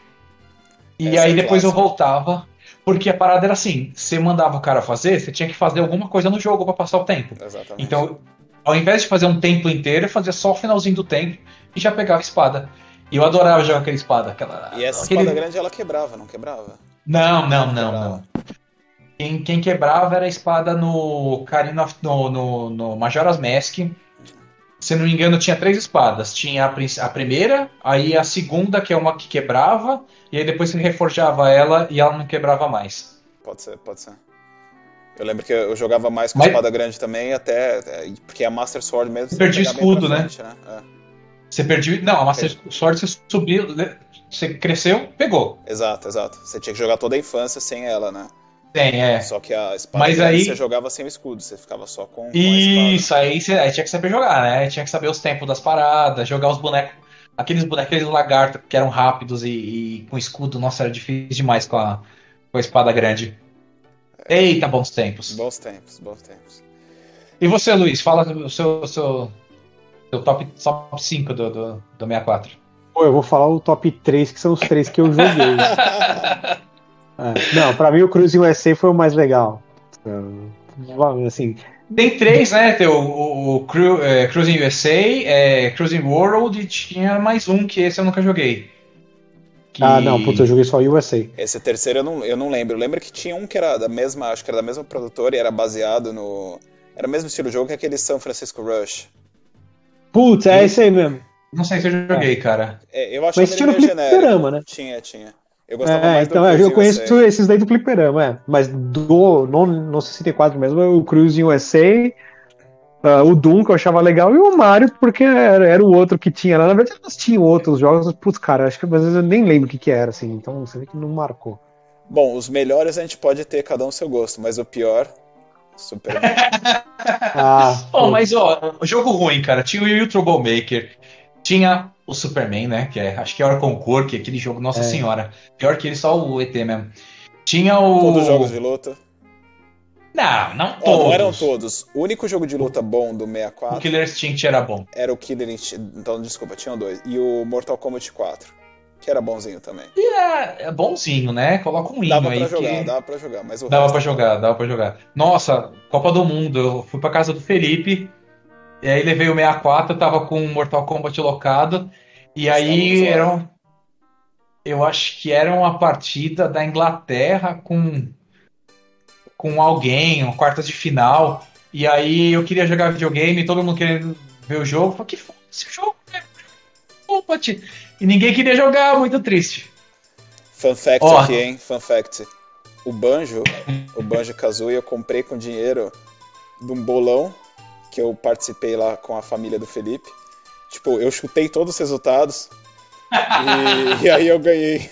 E Essa aí é depois eu voltava. Porque a parada era assim: você mandava o cara fazer, você tinha que fazer alguma coisa no jogo para passar o tempo. Exatamente. Então ao invés de fazer um templo inteiro, eu fazia só o finalzinho do templo e já pegava a espada. E eu adorava jogar aquela espada. Aquela, e essa aquele... espada grande ela quebrava, não quebrava? Não, não, não, não. Quem, quem, quebrava era a espada no Karina no, no, no Majora's Mask. Se não me engano, tinha três espadas. Tinha a, a, primeira, aí a segunda, que é uma que quebrava, e aí depois você reforjava ela e ela não quebrava mais. Pode ser, pode ser. Eu lembro que eu jogava mais com Mas... espada grande também, até. Porque a Master Sword mesmo. Você perdi escudo, né? frente, né? É. Você perdeu. Não, a Master Sword você subiu. Você cresceu, pegou. Exato, exato. Você tinha que jogar toda a infância sem ela, né? Tem, é. Só que a espada Mas aí... você jogava sem o escudo, você ficava só com. Isso, aí, você, aí tinha que saber jogar, né? Tinha que saber os tempos das paradas, jogar os bonecos. Aqueles bonecos, aqueles lagartos que eram rápidos e, e, com escudo, nossa, era difícil demais com a, com a espada grande. Eita, bons tempos. Bons tempos, bons tempos. E você, Luiz, fala o seu, seu, seu top, top 5 do, do, do 64. Pô, eu vou falar o top 3, que são os três que eu joguei. é. Não, pra mim o Cruising USA foi o mais legal. Assim, tem três, né? Tem o, o, o Cru, é, Cruising USA, é, Cruising World e tinha mais um que esse eu nunca joguei. Que... Ah, não, putz, eu joguei só USA. Esse terceiro eu não, eu não lembro. Lembro que tinha um que era da mesma, acho que era da mesma produtora e era baseado no. Era o mesmo estilo de jogo que aquele São Francisco Rush. Putz, é esse aí mesmo. Não sei se eu joguei, cara. É, eu acho Mas tinha no Fliperama, né? Tinha, tinha. Eu gostava é, mais então, do eu conheço USA. esses daí do Fliperama, é. Mas do, no, no 64 mesmo, o Cruising USA, uh, o Doom, que eu achava legal, e o Mario, porque era, era o outro que tinha lá. Na verdade, elas tinham outros jogos, putz, cara, acho que às vezes eu nem lembro o que, que era, assim. Então você vê que não marcou. Bom, os melhores a gente pode ter cada um seu gosto, mas o pior. Super. ah, oh, mas ó, jogo ruim, cara. Tinha o Yu Trouble Maker, tinha o Superman, né? Que é, acho que é Hora Concor, que é aquele jogo, nossa é. senhora. Pior que ele, só o ET mesmo. Tinha o. Todos os jogos de luta. Não, não todos. Oh, não eram todos. O único jogo de luta bom do 64. O Killer Instinct era bom. Era o Killer Instinct. Então, desculpa, tinham dois. E o Mortal Kombat 4. Que era bonzinho também. E é, é bonzinho, né? Coloca um hino dava aí. Pra jogar, que... Dava pra jogar, mas o Dava resto... pra jogar, dava pra jogar. Nossa, Copa do Mundo. Eu fui pra casa do Felipe. E aí levei o 64, tava com o Mortal Kombat locado. E aí era. Eu acho que era uma partida da Inglaterra com. com alguém, uma quartas de final. E aí eu queria jogar videogame, todo mundo querendo ver o jogo. Falei, que foda esse jogo, velho? Kombat. E ninguém queria jogar, muito triste. Fun fact oh. aqui, hein? Fun fact. O Banjo, o Banjo Kazooie, eu comprei com dinheiro de um bolão que eu participei lá com a família do Felipe. Tipo, eu chutei todos os resultados e, e aí eu ganhei.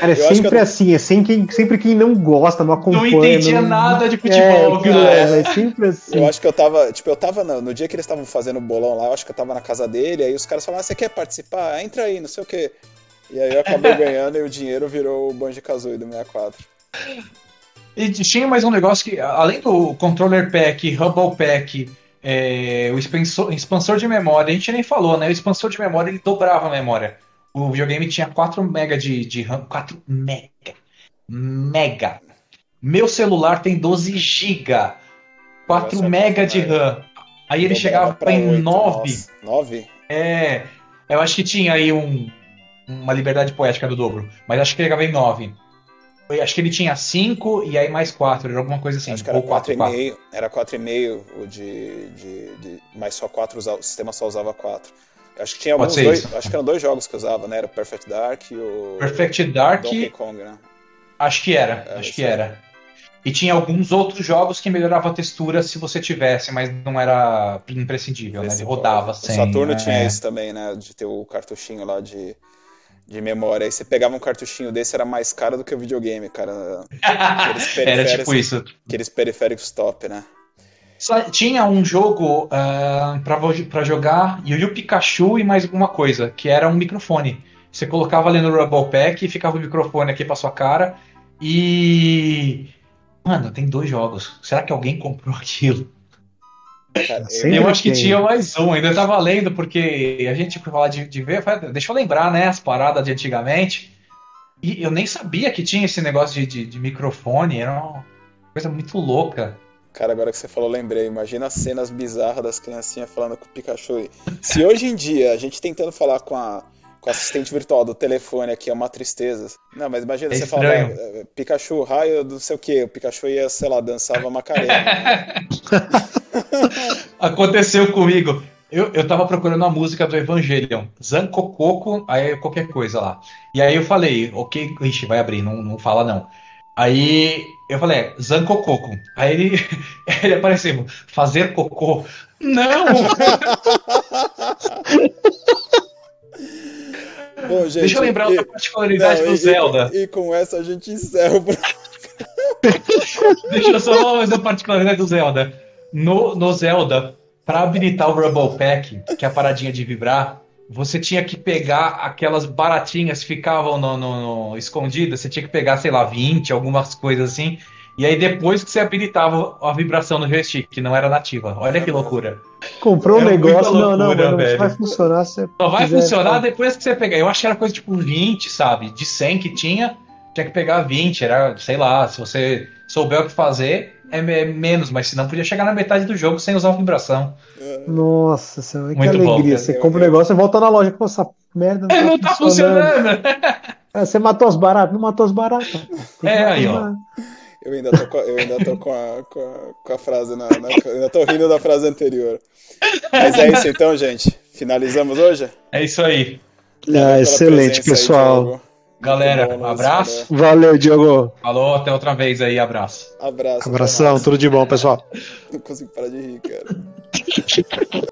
Cara, é eu sempre eu... assim, é sempre quem, sempre quem não gosta, não acompanha. Não entendia não... nada de futebol, é, cara. É, é sempre assim. Eu acho que eu tava, tipo, eu tava no, no dia que eles estavam fazendo o bolão lá, eu acho que eu tava na casa dele, aí os caras falaram, ah, você quer participar? Entra aí, não sei o quê. E aí eu acabei ganhando e o dinheiro virou o Banjo-Kazooie do 64. E tinha mais um negócio que, além do controller pack, Hubble pack, é, o expansor, expansor, de memória, a gente nem falou, né? O expansor de memória ele dobrava a memória. O videogame tinha 4 MB de, de RAM. 4 mega. Mega. Meu celular tem 12 GB. 4 mega de RAM. Aí ele chegava em 9. 9? É. Eu acho que tinha aí um, uma liberdade poética do dobro. Mas acho que chegava em 9. Acho que ele tinha 5 e aí mais 4, era alguma coisa assim. Acho que era 4,5. Era 4,5 o de, de, de. Mas só 4 o sistema só usava 4. Acho que tinha alguns dois. Isso. Acho que eram dois jogos que usava, né? Era o Perfect Dark e o. Perfect Dark. Donkey Kong, né? Acho que era, é, acho que era. E tinha alguns outros jogos que melhoravam a textura se você tivesse, mas não era imprescindível, Esse né? Ele rodava sem. O Saturno né? tinha isso também, né? De ter o cartuchinho lá de de memória. Aí você pegava um cartuchinho desse, era mais caro do que o videogame, cara. era tipo isso. Aqueles periféricos top, né? Só tinha um jogo uh, pra, pra jogar Yu Pikachu e mais alguma coisa, que era um microfone. Você colocava ali no Rumble Pack e ficava o microfone aqui pra sua cara. E. Mano, tem dois jogos. Será que alguém comprou aquilo? Cara, eu, acho que tinha mais um, ainda tava lendo, porque a gente foi falar de, de ver, deixa eu lembrar, né, as paradas de antigamente. E eu nem sabia que tinha esse negócio de, de, de microfone, era uma coisa muito louca. Cara, agora que você falou, lembrei. Imagina as cenas bizarras das criancinhas falando com o Pikachu. Se hoje em dia a gente tentando falar com a, com o assistente virtual do telefone aqui é uma tristeza. Não, mas imagina é você falar é, Pikachu, raio, não sei o que. O Pikachu ia, sei lá, dançava Macarena. Aconteceu comigo. Eu, eu tava procurando a música do Evangelion, Zancococo, aí qualquer coisa lá. E aí eu falei, ok, ixi, vai abrir, não, não fala não. Aí eu falei, é, Zancococo. Aí ele, ele apareceu, fazer cocô. Não! Bom, gente, Deixa eu lembrar e, outra particularidade não, do e, Zelda. E, e, com essa a gente encerra o Deixa eu só mais uma particularidade do Zelda. No, no Zelda, para habilitar o Rumble Pack, que é a paradinha de vibrar, você tinha que pegar aquelas baratinhas que ficavam no, no, no, escondidas, você tinha que pegar, sei lá, 20, algumas coisas assim, e aí depois que você habilitava a vibração no joystick, que não era nativa. Olha que loucura. Comprou um é negócio, loucura, não, não, não vai funcionar. Só vai funcionar depois que você pegar. Eu acho que era coisa tipo 20, sabe? De 100 que tinha, tinha que pegar 20, era, sei lá, se você souber o que fazer, é menos, mas senão podia chegar na metade do jogo sem usar a vibração. Nossa senhora, que alegria. Bom, você compra um negócio e volta na loja com essa merda. Não, é, tá não tá funcionando. É, você matou os baratos? Não matou os baratos. É, aí, ó. Eu ainda tô, com, eu ainda tô com, a, com, a, com a frase, na, na, eu ainda tô rindo da frase anterior. Mas é isso então, gente. Finalizamos hoje? É isso aí. Ah, excelente, pessoal. Aí, Galera, um abraço. Valeu, Diogo. Falou, até outra vez aí, abraço. Abraço. Abração, tudo de bom, pessoal. Não consigo parar de rir, cara.